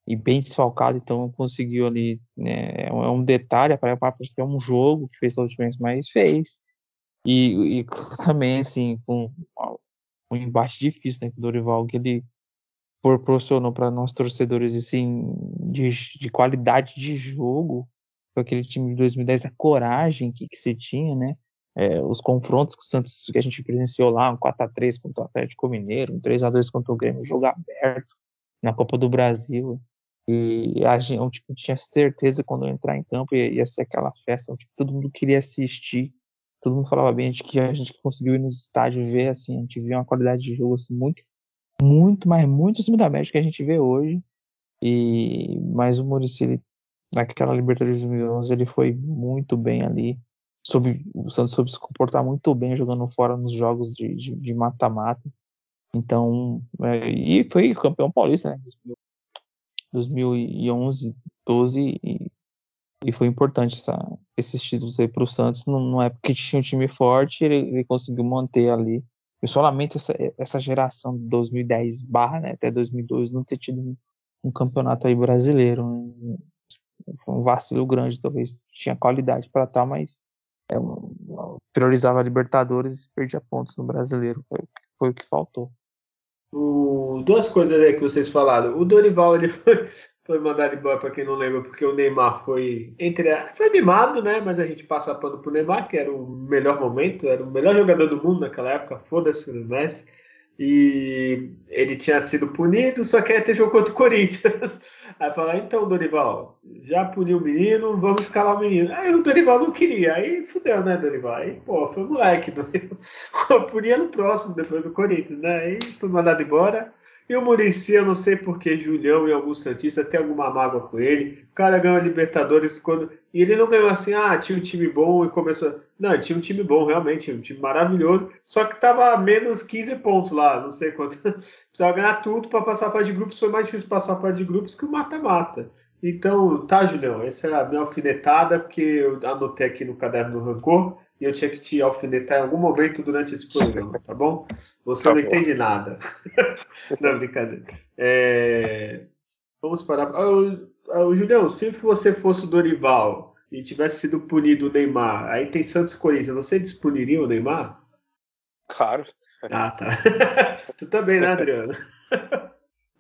e bem desfalcado, então conseguiu ali. Né, é um é detalhe, parece que é um jogo que fez todos os times, mas fez. E, e também, assim, com um embate difícil, né, com o Dorival, que ele proporcionou para nós torcedores, assim, de, de, qualidade de jogo, com aquele time de 2010, a coragem que, que se tinha, né, é, os confrontos que o Santos, que a gente presenciou lá, um 4x3 contra o Atlético Mineiro, um 3x2 contra o Grêmio, um jogo aberto na Copa do Brasil, e a gente, tipo, tinha certeza quando entrar em campo ia, ia ser aquela festa, tipo, todo mundo queria assistir, todo mundo falava bem, a gente, que a gente conseguiu ir nos estádios ver, assim, a gente viu uma qualidade de jogo assim, muito, muito, mas muito acima da média que a gente vê hoje. E mas o Muricy, naquela Libertadores 2011, ele foi muito bem ali. Soube, o Santos soube se comportar muito bem jogando fora nos jogos de mata-mata. Então, é, e foi campeão paulista, né? 2011, 12 e e foi importante essa, esses títulos aí para o Santos. Não, é porque tinha um time forte, ele, ele conseguiu manter ali. Eu só lamento essa, essa geração de 2010 barra, né, até 2002 não ter tido um, um campeonato aí brasileiro. Um, foi um vacilo grande, talvez tinha qualidade para tá, mas é, priorizava a Libertadores e perdia pontos no brasileiro. Foi, foi o que faltou.
O, duas coisas aí que vocês falaram. O Dorival ele foi, foi mandado embora, para quem não lembra, porque o Neymar foi entre foi mimado, né? Mas a gente passa pano pro Neymar, que era o melhor momento, era o melhor jogador do mundo naquela época, foda-se o Messi. E ele tinha sido punido, só quer ter jogo contra o Corinthians. Aí fala, então, Dorival, já puniu o menino, vamos escalar o menino. Aí o Dorival não queria, aí fudeu, né, Dorival? Aí, pô, foi moleque. Punia no próximo, depois do Corinthians, né? Aí foi mandado embora. E o Murici, eu não sei porque Julião e alguns Santistas têm alguma mágoa com ele. O cara ganhou a Libertadores quando. E ele não ganhou assim, ah, tinha um time bom e começou. Não, tinha um time bom, realmente, um time maravilhoso. Só que tava a menos 15 pontos lá, não sei quanto. Precisava ganhar tudo para passar a fase de grupos. Foi mais difícil passar a fase de grupos que o mata-mata. Então, tá, Julião, essa é a minha alfinetada, porque eu anotei aqui no caderno do rancor e eu tinha que te alfinetar em algum momento durante esse programa, tá bom? Você tá não bom. entende nada. não, brincadeira. É... Vamos parar. Ah, o, Julião, se você fosse o Dorival e tivesse sido punido o Neymar, aí tem Santos e Corinthians, você dispuniria o Neymar?
Claro.
Ah, tá. tu também, né, Adriano?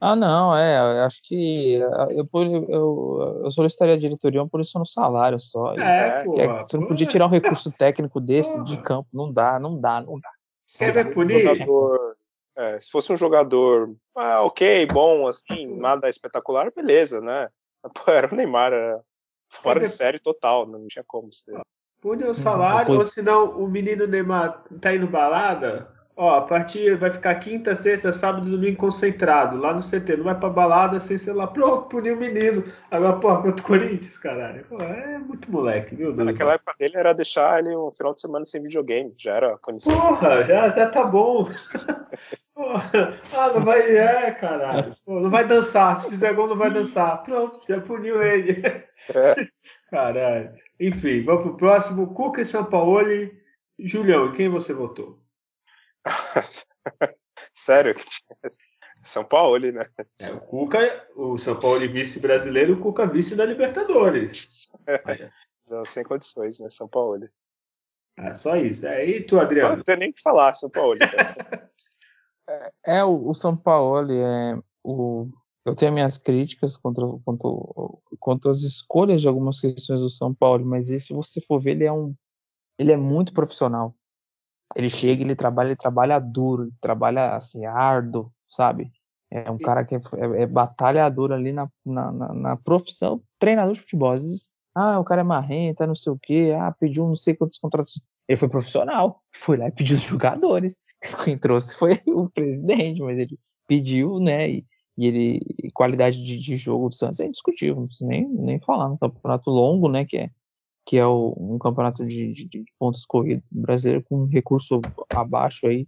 Ah, não, é, eu acho que eu, eu, eu solicitaria a diretoria por isso no salário só.
É, pô,
é, você não podia tirar um recurso técnico desse de campo, não dá, não dá, não dá.
Quer ver punir?
Jogador, é, se fosse um jogador, ah, ok, bom, assim, nada espetacular, beleza, né? Pô, era o Neymar, era Fora de série total, não tinha como ser.
Pune o salário, ou senão o menino Neymar tá indo balada, ó, a partir vai ficar quinta, sexta, sábado e domingo concentrado lá no CT, não vai pra balada sem celular. Pronto, puniu o menino. Agora, pô, contra o Corinthians, caralho. Pô, é muito moleque, viu?
Naquela época dele era deixar ele um final de semana sem videogame, já era conhecido.
Porra, já, já tá bom. Porra. Ah, não vai. É, caralho. Pô, não vai dançar. Se fizer gol, não vai dançar. Pronto, já puniu ele. É. Caralho. Enfim, vamos pro próximo. Cuca e Sampaoli. Julião, quem você votou?
Sério? São Paulo, né?
É, o Cuca, o São Paulo vice brasileiro, o Cuca vice da Libertadores.
É, não, sem condições, né? São Paulo.
É só isso. É, e tu, Adriano?
Não tem nem o que falar, São Paulo.
é, é o, o, São Paulo é o. Eu tenho minhas críticas contra, contra, contra as escolhas de algumas questões do São Paulo, mas se você for ver, ele é um. Ele é muito profissional. Ele chega, ele trabalha, ele trabalha duro, ele trabalha assim, árduo, sabe? É um cara que é, é, é batalhador ali na, na, na, na, profissão, treinador de futebol. Às vezes, ah, o cara é marrento, não sei o quê, ah, pediu não sei quantos contratos. Ele foi profissional, foi lá e pediu os jogadores. Quem trouxe foi o presidente, mas ele pediu, né? E, e ele, qualidade de, de, jogo do Santos é indiscutível, não precisa nem, nem falar. No campeonato longo, né? Que é, que é o, um campeonato de, de, de pontos corridos brasileiro com recurso abaixo aí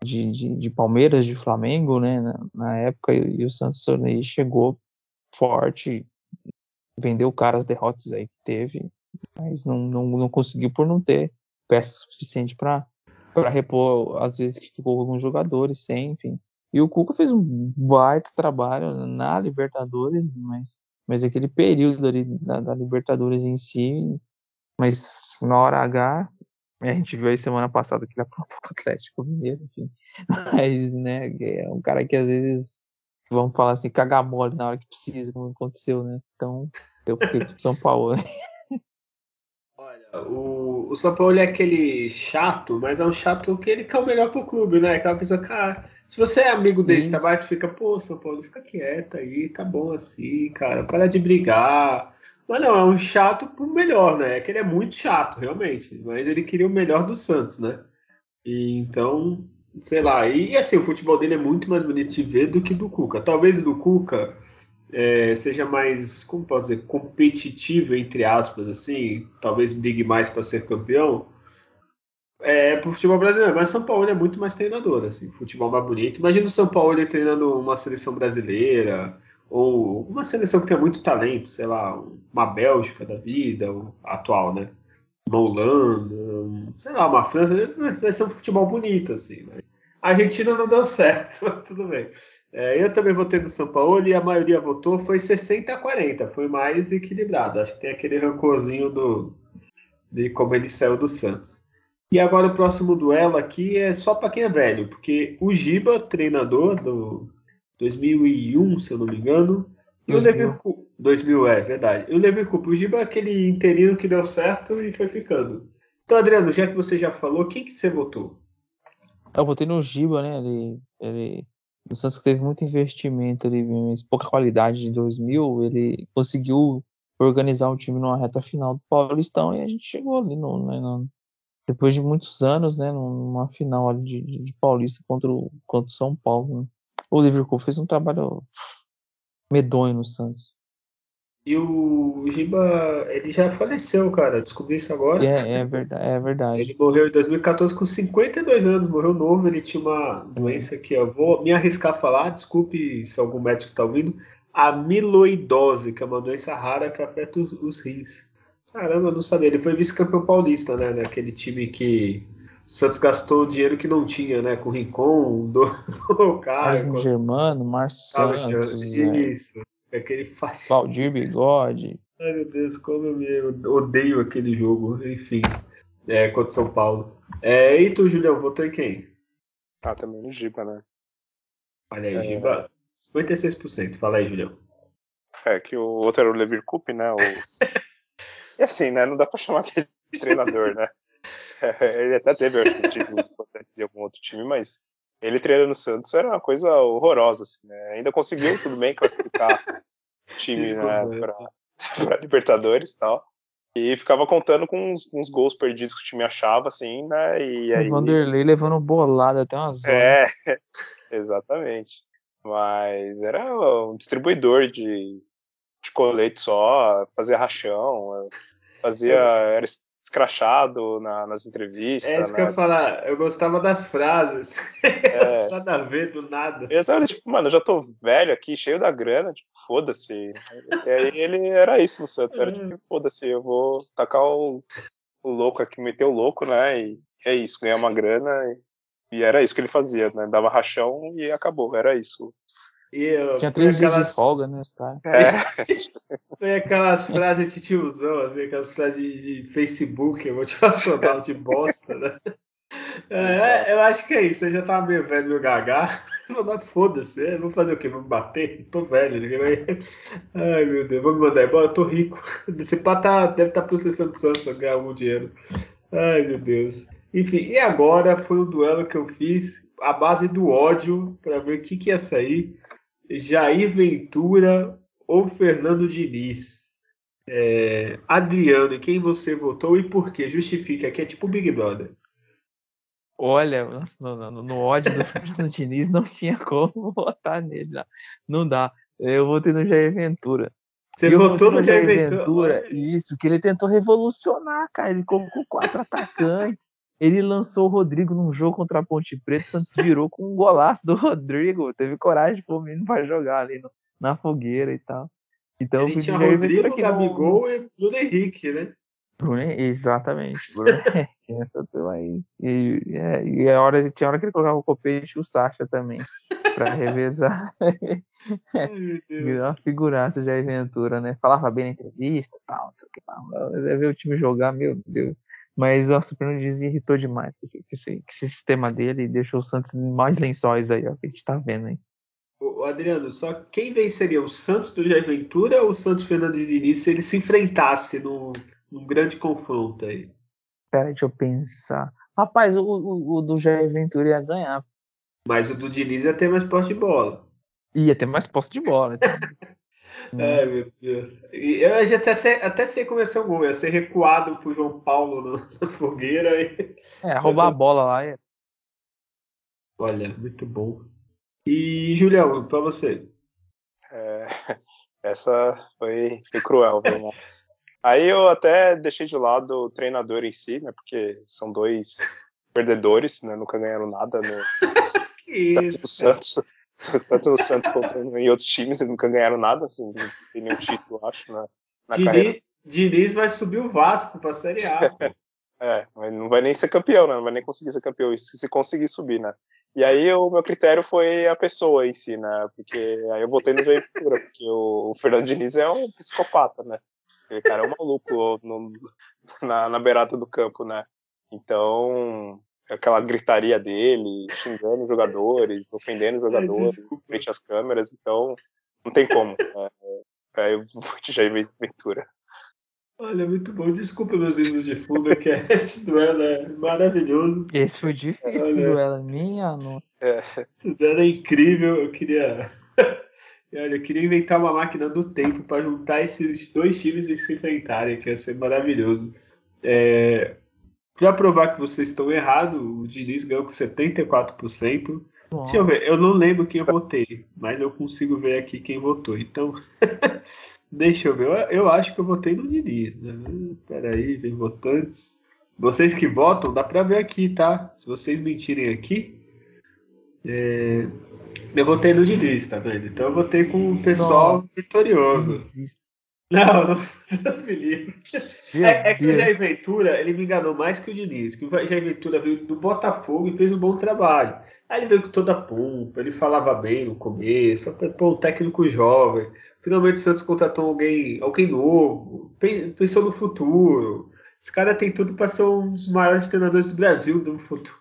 de, de, de, Palmeiras, de Flamengo, né, na, na época, e, e, o Santos aí chegou forte, vendeu caras derrotas aí que teve, mas não, não, não conseguiu por não ter peça suficiente para repor, às vezes que ficou alguns jogadores sem, enfim. E o Cuca fez um baita trabalho na Libertadores, mas, mas aquele período ali da, da Libertadores em si, mas na hora H a gente viu aí semana passada que ele aprontou o Atlético Mineiro, enfim. Mas, né, é um cara que às vezes, vamos falar assim, caga mole na hora que precisa, como aconteceu, né? Então, eu fiquei com São Paulo. Né?
Olha, o, o São Paulo é aquele chato, mas é um chato que ele quer o melhor pro clube, né? Aquela pessoa, cara, se você é amigo desse trabalho, tu fica, pô, São Paulo, fica quieto aí, tá bom assim, cara, para de brigar mas não, é um chato pro melhor, né? É que ele é muito chato, realmente. Mas ele queria o melhor do Santos, né? E então, sei lá. E assim, o futebol dele é muito mais bonito de ver do que do Cuca. Talvez o do Cuca é, seja mais, como posso dizer, competitivo, entre aspas, assim. Talvez brigue mais para ser campeão. É, pro futebol brasileiro, mas São Paulo é muito mais treinador, assim, futebol mais bonito. Imagina o São Paulo treinando uma seleção brasileira, ou uma seleção que tem muito talento, sei lá, uma Bélgica da vida, atual, né? Uma Holanda, sei lá, uma França, vai ser um futebol bonito, assim. Né? A Argentina não deu certo, mas tudo bem. É, eu também votei no São Paulo e a maioria votou foi 60 a 40, foi mais equilibrado. Acho que tem aquele rancorzinho do, de como ele saiu do Santos. E agora o próximo duelo aqui é só para quem é velho, porque o Giba, treinador do, 2001, se eu não me engano. E 2000. o Levi Coupe, 2000 é verdade. E o Levi o Giba é aquele interino que deu certo e foi ficando. Então, Adriano, já que você já falou, quem que você votou?
Eu votei no Giba, né? Ele, ele, o Santos teve muito investimento, ele, mas pouca qualidade de 2000, ele conseguiu organizar o time numa reta final do Paulistão e a gente chegou ali no, né, no depois de muitos anos, né, numa final de, de, de Paulista contra o, contra o São Paulo. Né? O Liverpool fez um trabalho medonho no Santos.
E o Giba, ele já faleceu, cara. Descobri isso agora.
É, é, verdade, é verdade.
Ele morreu em 2014 com 52 anos, morreu novo. Ele tinha uma doença que eu vou me arriscar a falar, desculpe se algum médico está ouvindo. Amiloidose, que é uma doença rara que afeta os, os rins. Caramba, eu não sabia. Ele foi vice-campeão paulista, né? Naquele time que o Santos gastou o dinheiro que não tinha, né? Com o Rincon, do, do
Caio. Com... Germano, Márcio Santos.
Isso. É. Aquele faz...
Valdir Bigode.
Ai meu Deus, como eu me odeio aquele jogo. Enfim. É, contra São Paulo. É, e tu, Julião, votou em quem?
Ah, também no Giba, né?
Olha aí, é... Giba. 56%. Fala aí, Julião.
É, que o outro era o Levir Coupe, né? O... e assim, né? Não dá pra chamar aquele de treinador, né? ele até teve acho, títulos importantes em algum outro time, mas ele treinando no Santos era uma coisa horrorosa, assim, né? Ainda conseguiu, tudo bem, classificar o time né, pra Libertadores e tal. E ficava contando com uns, uns, gols perdidos que o time achava, assim, né? E aí...
O Vanderlei levando bolada até umas horas.
É, exatamente. Mas era um distribuidor de, de colete só, fazia rachão, fazia. Era escrachado na, nas entrevistas.
É isso
né?
que eu ia falar, eu gostava das frases. É. nada a ver, do nada.
Exato, tipo, mano, eu já tô velho aqui, cheio da grana, tipo, foda-se. E aí ele era isso no Santos, era tipo, foda-se, eu vou tacar o, o louco aqui, meter o louco, né? E é isso, ganhar uma grana. E, e era isso que ele fazia, né? Dava rachão e acabou, era isso.
Eu,
Tinha três aquelas... dias de folga, né, os caras.
É.
Foi aquelas frases de tiozão, assim, aquelas frases de, de Facebook motivacional de bosta, né? É, eu acho que é isso. Eu já tava meio velho, meu gaga. Foda-se, é, vou fazer o quê? Vou me bater? Tô velho. Ninguém vai... Ai, meu Deus, vou me mandar embora. Eu tô rico. Esse pá tá, deve estar tá processando o Santos pra ganhar algum dinheiro. Ai, meu Deus. Enfim, e agora foi um duelo que eu fiz a base do ódio para ver o que, que ia sair. Jair Ventura ou Fernando Diniz? É, Adriano, quem você votou e por quê? Justifica, que é tipo Big Brother.
Olha, no, no, no ódio do Fernando Diniz não tinha como votar nele. Não dá. Eu votei no Jair Ventura.
Você eu votou no Jair Ventura? Ventura?
Isso, que ele tentou revolucionar, cara. Ele colocou quatro atacantes. Ele lançou o Rodrigo num jogo contra a Ponte Preta, o Santos virou com um golaço do Rodrigo. Teve coragem de pôr o menino pra jogar ali no, na fogueira e tal. Então,
ele tinha Rodrigo, Gabigol não... e Bruno Henrique, né?
Bruno, exatamente. Bruno, tinha essa turma aí. E, é, e a hora, tinha hora que ele colocava o Copete e o Sacha também. Pra revezar. Virou uma figuraça de aventura, né? Falava bem na entrevista, tal, não sei o que. Tal. Ver o time jogar, meu Deus. Mas nossa, o Bruno Dias irritou demais esse, esse, esse, sistema dele e deixou o Santos mais lençóis aí, ó, que a gente tá vendo aí.
O Adriano, só quem venceria o Santos do Jair Ventura ou o Santos Fernando Diniz se ele se enfrentasse no, num grande confronto aí?
Pera, deixa eu pensar. Rapaz, o, o, o, do Jair Ventura ia ganhar.
Mas o do Diniz ia ter mais posse de bola.
Ia ter mais posse de bola. Então.
Ai, meu Deus. Eu já até sei, até sei como ia ser o gol. Ia ser recuado pro João Paulo na fogueira. E...
É, roubar a bola lá. E...
Olha, muito bom. E, Julião, pra você?
É, essa foi, foi cruel, viu, mas... Aí eu até deixei de lado o treinador em si, né? Porque são dois perdedores, né? Nunca ganharam nada no,
que isso,
no Santos. Tanto no Santos quanto em outros times, eles nunca ganharam nada, assim, não tem nenhum título, acho, na, na
Diniz,
carreira.
Diniz vai subir o Vasco pra Série A.
é, mas não vai nem ser campeão, né? Não vai nem conseguir ser campeão, se conseguir subir, né? E aí o meu critério foi a pessoa em si, né? Porque aí eu votei no Jair Ventura, porque o, o Fernando Diniz é um psicopata, né? Aquele cara é um maluco no, na, na beirada do campo, né? Então, aquela gritaria dele, xingando os jogadores, ofendendo os jogadores frente às câmeras, então não tem como. Né? É, eu vou de Jair Ventura.
Olha, muito bom. Desculpa meus hinos de fundo, que esse duelo é maravilhoso.
Esse foi difícil, esse duelo. Minha nossa.
É. Esse duelo é incrível. Eu queria. Olha, eu queria inventar uma máquina do tempo para juntar esses dois times e se enfrentarem, que ia ser maravilhoso. É, para provar que vocês estão errados, o Diniz ganhou com 74%. Bom. Deixa eu ver, eu não lembro quem eu votei, mas eu consigo ver aqui quem votou. Então, deixa eu ver. Eu, eu, acho que eu votei no Diniz, né? Peraí, vem votantes. Vocês que votam, dá para ver aqui, tá? Se vocês mentirem aqui, é... eu votei no Diniz, tá vendo? Então eu votei com o pessoal Nossa, vitorioso. Não, não, Deus me livre. É, é, que o Jair Ventura, ele me enganou mais que o Diniz. Que o Jair Ventura veio do Botafogo e fez um bom trabalho. Aí ele veio com toda a pompa, ele falava bem no começo, pô, um técnico jovem. Finalmente o Santos contratou alguém, alguém novo, pensou no futuro. Esse cara tem tudo para ser um dos maiores treinadores do Brasil no futuro.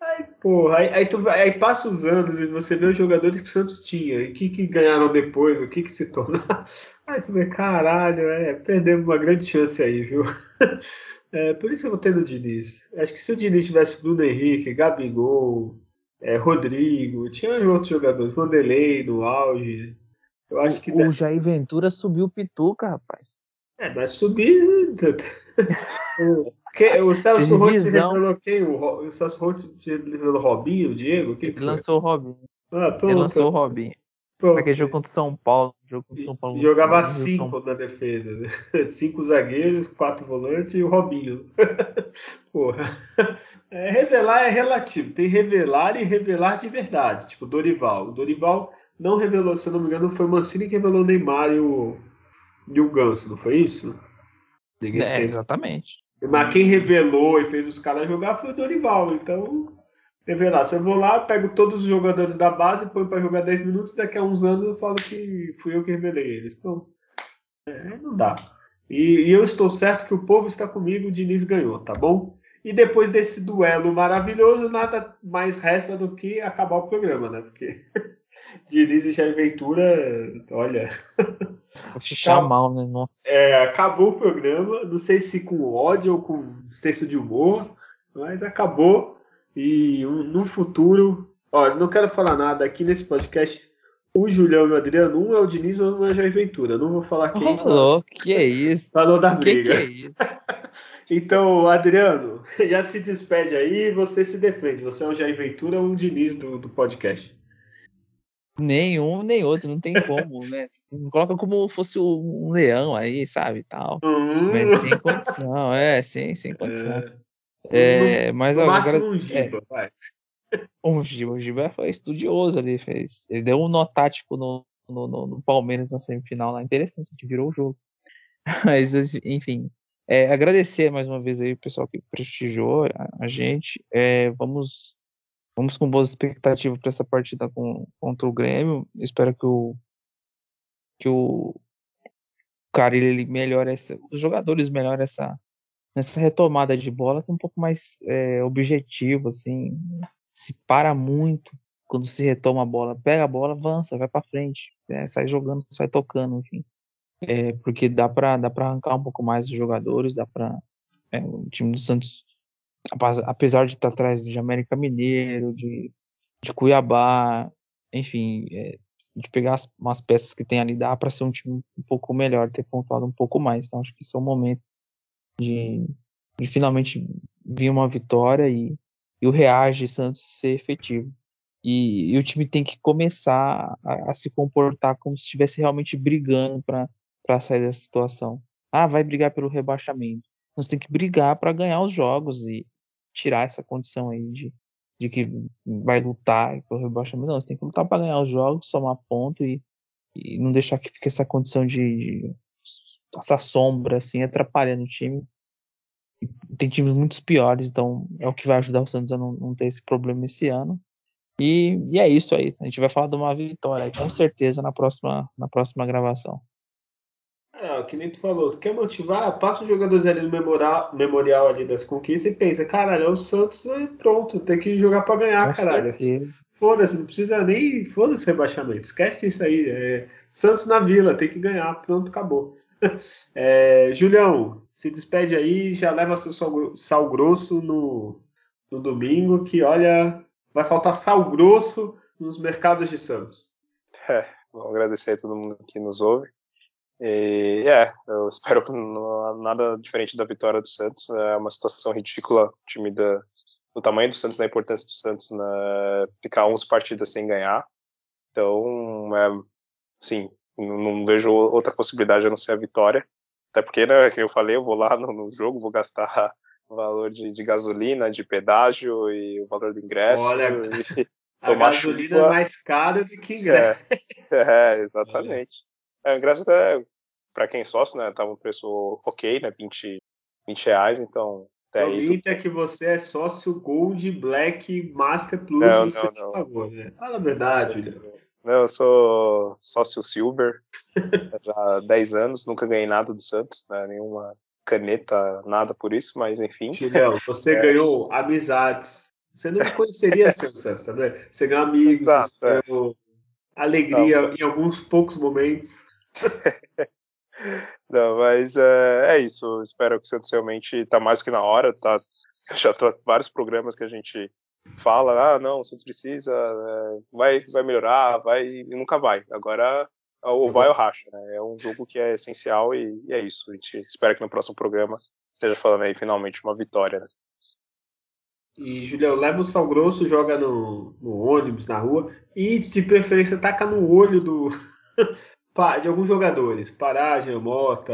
Aí, porra, aí, aí, tu, aí passa os anos e você vê os jogadores que o Santos tinha e o que, que ganharam depois, o que, que se tornaram. Aí você vê, caralho, é, perdemos uma grande chance aí, viu? É, por isso eu vou ter no Diniz. Acho que se o Diniz tivesse Bruno Henrique, Gabigol, é, Rodrigo, tinha outros jogadores, Vanderlei no auge. Eu acho que
o deve... Jair Ventura subiu o Pituca, rapaz.
É, mas subir. o, que, o Celso Rotti revelou quem? O, o Celso Rotti revelou Robinho, o Diego? Quem
Ele lançou o Robinho. Ah, Ele lançou o Robinho. Aquele jogo contra o São Paulo. Jogo contra São Paulo
jogava cinco São... na defesa. Né? Cinco zagueiros, quatro volantes e o Robinho. Porra. É, revelar é relativo. Tem revelar e revelar de verdade. Tipo Dorival. O Dorival não revelou, se eu não me engano, foi o Mancini que revelou o Neymar e o, e o Ganso, não foi isso?
Ninguém é, tem. exatamente.
Mas quem revelou e fez os caras jogar foi o Dorival. Então, revelar. Se eu vou lá, pego todos os jogadores da base, põe para jogar 10 minutos, daqui a uns anos eu falo que fui eu que revelei eles. Então, é, não dá. E, e, eu estou certo que o povo está comigo, o Diniz ganhou, tá bom? E depois desse duelo maravilhoso, nada mais resta do que acabar o programa, né? Porque Diniz e Jair Ventura, olha.
Vou mal, né? Nossa.
É, acabou o programa, não sei se com ódio ou com senso de humor, mas acabou. E um, no futuro, ó, não quero falar nada aqui nesse podcast. O Julião e o Adriano, um é o Diniz, um é o Jair Ventura. Não vou falar quem.
Falou, que é isso?
Falou da briga. Que, que é isso? então, Adriano, já se despede aí e você se defende. Você é o Jair Ventura ou o Diniz do, do podcast?
Nenhum nem outro, não tem como, né? Coloca como fosse um leão aí, sabe, tal. Uhum. Mas sem condição, é, sem, sem condição. É, é mas
no agora, máximo um Giba, é, vai.
Um Giba, o Giba foi estudioso ali, fez, ele deu um nó tático no, no, no, no Palmeiras na semifinal lá, interessante, a gente virou o jogo. Mas, enfim, é, agradecer mais uma vez aí o pessoal que prestigiou a, a gente. É, vamos Vamos com boas expectativas para essa partida com, contra o Grêmio. Espero que o que o cara ele melhore essa, os jogadores melhorem essa nessa retomada de bola, tem um pouco mais é, objetivo assim, se para muito quando se retoma a bola, pega a bola, avança, vai para frente, é, sai jogando, sai tocando, enfim. É, porque dá para dá para arrancar um pouco mais dos jogadores, dá para é, o time do Santos apesar de estar atrás de América Mineiro, de, de Cuiabá, enfim, é, de pegar as, umas peças que tem ali, dá para ser um time um pouco melhor, ter pontuado um pouco mais. Então acho que esse é o momento de, de finalmente vir uma vitória e, e o reage Santos ser efetivo. E, e, o time tem que começar a, a se comportar como se estivesse realmente brigando para sair dessa situação. Ah, vai brigar pelo rebaixamento. Nós tem que brigar para ganhar os jogos e, tirar essa condição aí de, de que vai lutar pelo rebaixamento. Não, você tem que lutar para ganhar os jogos, somar ponto e, e não deixar que fique essa condição de, de essa sombra assim atrapalhando o time. E tem times muito piores, então é o que vai ajudar o Santos a não, não ter esse problema esse ano. E, e, é isso aí. A gente vai falar de uma vitória, com certeza, na próxima, na próxima gravação.
É, que nem tu falou, quer motivar, passa os jogadores ali no memorial, memorial ali das conquistas e pensa, caralho, é o Santos, é pronto, tem que jogar para ganhar, Com caralho. Foda-se, não precisa nem, foda-se rebaixamento, esquece isso aí. É, Santos na Vila, tem que ganhar, pronto, acabou. É, Julião, se despede aí, já leva seu sal, grosso no, no domingo, que olha, vai faltar sal grosso nos mercados de Santos.
É, vou agradecer a todo mundo que nos ouve. E é, eu espero nada diferente da vitória do Santos. É uma situação ridícula, o time da, do tamanho do Santos, da importância do Santos, né, ficar 11 partidas sem ganhar. Então, é, sim, não, não, vejo outra possibilidade a não ser a vitória. Até porque, né, que eu falei, eu vou lá no, no jogo, vou gastar o valor de, de, gasolina, de pedágio e o valor do ingresso.
Olha, a gasolina chuva. é mais cara do que ingresso.
É, é exatamente. É, o ingresso até, para quem é sócio, né, tava um preço ok, né, 20, 20 reais, então até
aí. Limita tu... que você é sócio Gold, Black, Master Plus, não, não, não. Favor, né? Fala a verdade, Julião.
Não, eu sou sócio Silver, já há 10 anos, nunca ganhei nada do Santos, né, nenhuma caneta, nada por isso, mas enfim.
Julião, você é. ganhou amizades. Você não conheceria seu Santos, né? Você ganhou amigos, Exato, é. ganhou alegria não. em alguns poucos momentos.
Não, mas é, é, isso. Espero que o Santos realmente está mais que na hora. Tá, já tô vários programas que a gente fala, ah, não, o Santos precisa, é, vai, vai melhorar, vai e nunca vai. Agora ou vai ou racha, né? É um jogo que é essencial e, e, é isso. A gente espera que no próximo programa esteja falando aí finalmente uma vitória, né?
E, Julião, leva o sal grosso, joga no, no ônibus, na rua, e de preferência taca no olho do de alguns jogadores. Paragem, Mota,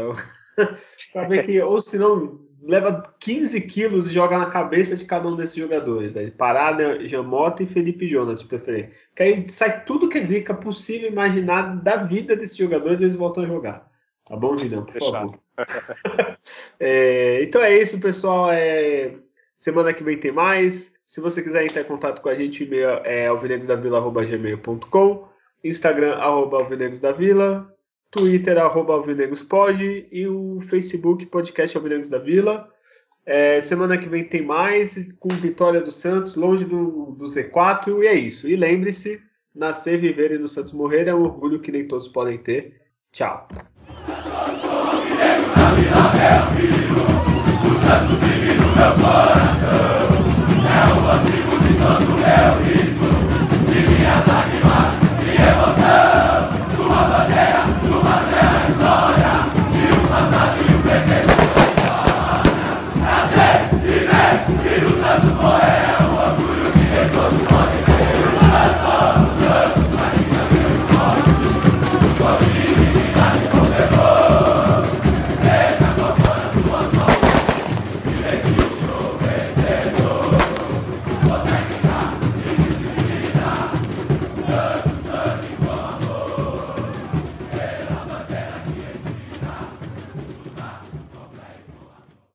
pra ver que, ou se não, leva 15 quilos e joga na cabeça de cada um desses jogadores. Né? Parada, Jamota e Felipe Jonas, de preferência. Que aí sai tudo que é zica possível imaginar da vida desses jogadores e eles voltam a jogar. Tá bom, Julião? Por favor. é, então é isso, pessoal. É, semana que vem tem mais. Se você quiser entrar em contato com a gente, e-mail é alvinegosdavila.gmail.com Instagram, arroba alvinegosdavila Twitter, arroba alvinegospod e o Facebook, podcast Alvinegos da Vila. É, semana que vem tem mais, com vitória do Santos, longe do, do Z4, e é isso. E lembre-se, nascer, viver e no Santos morrer é um orgulho que nem todos podem ter. Tchau. É o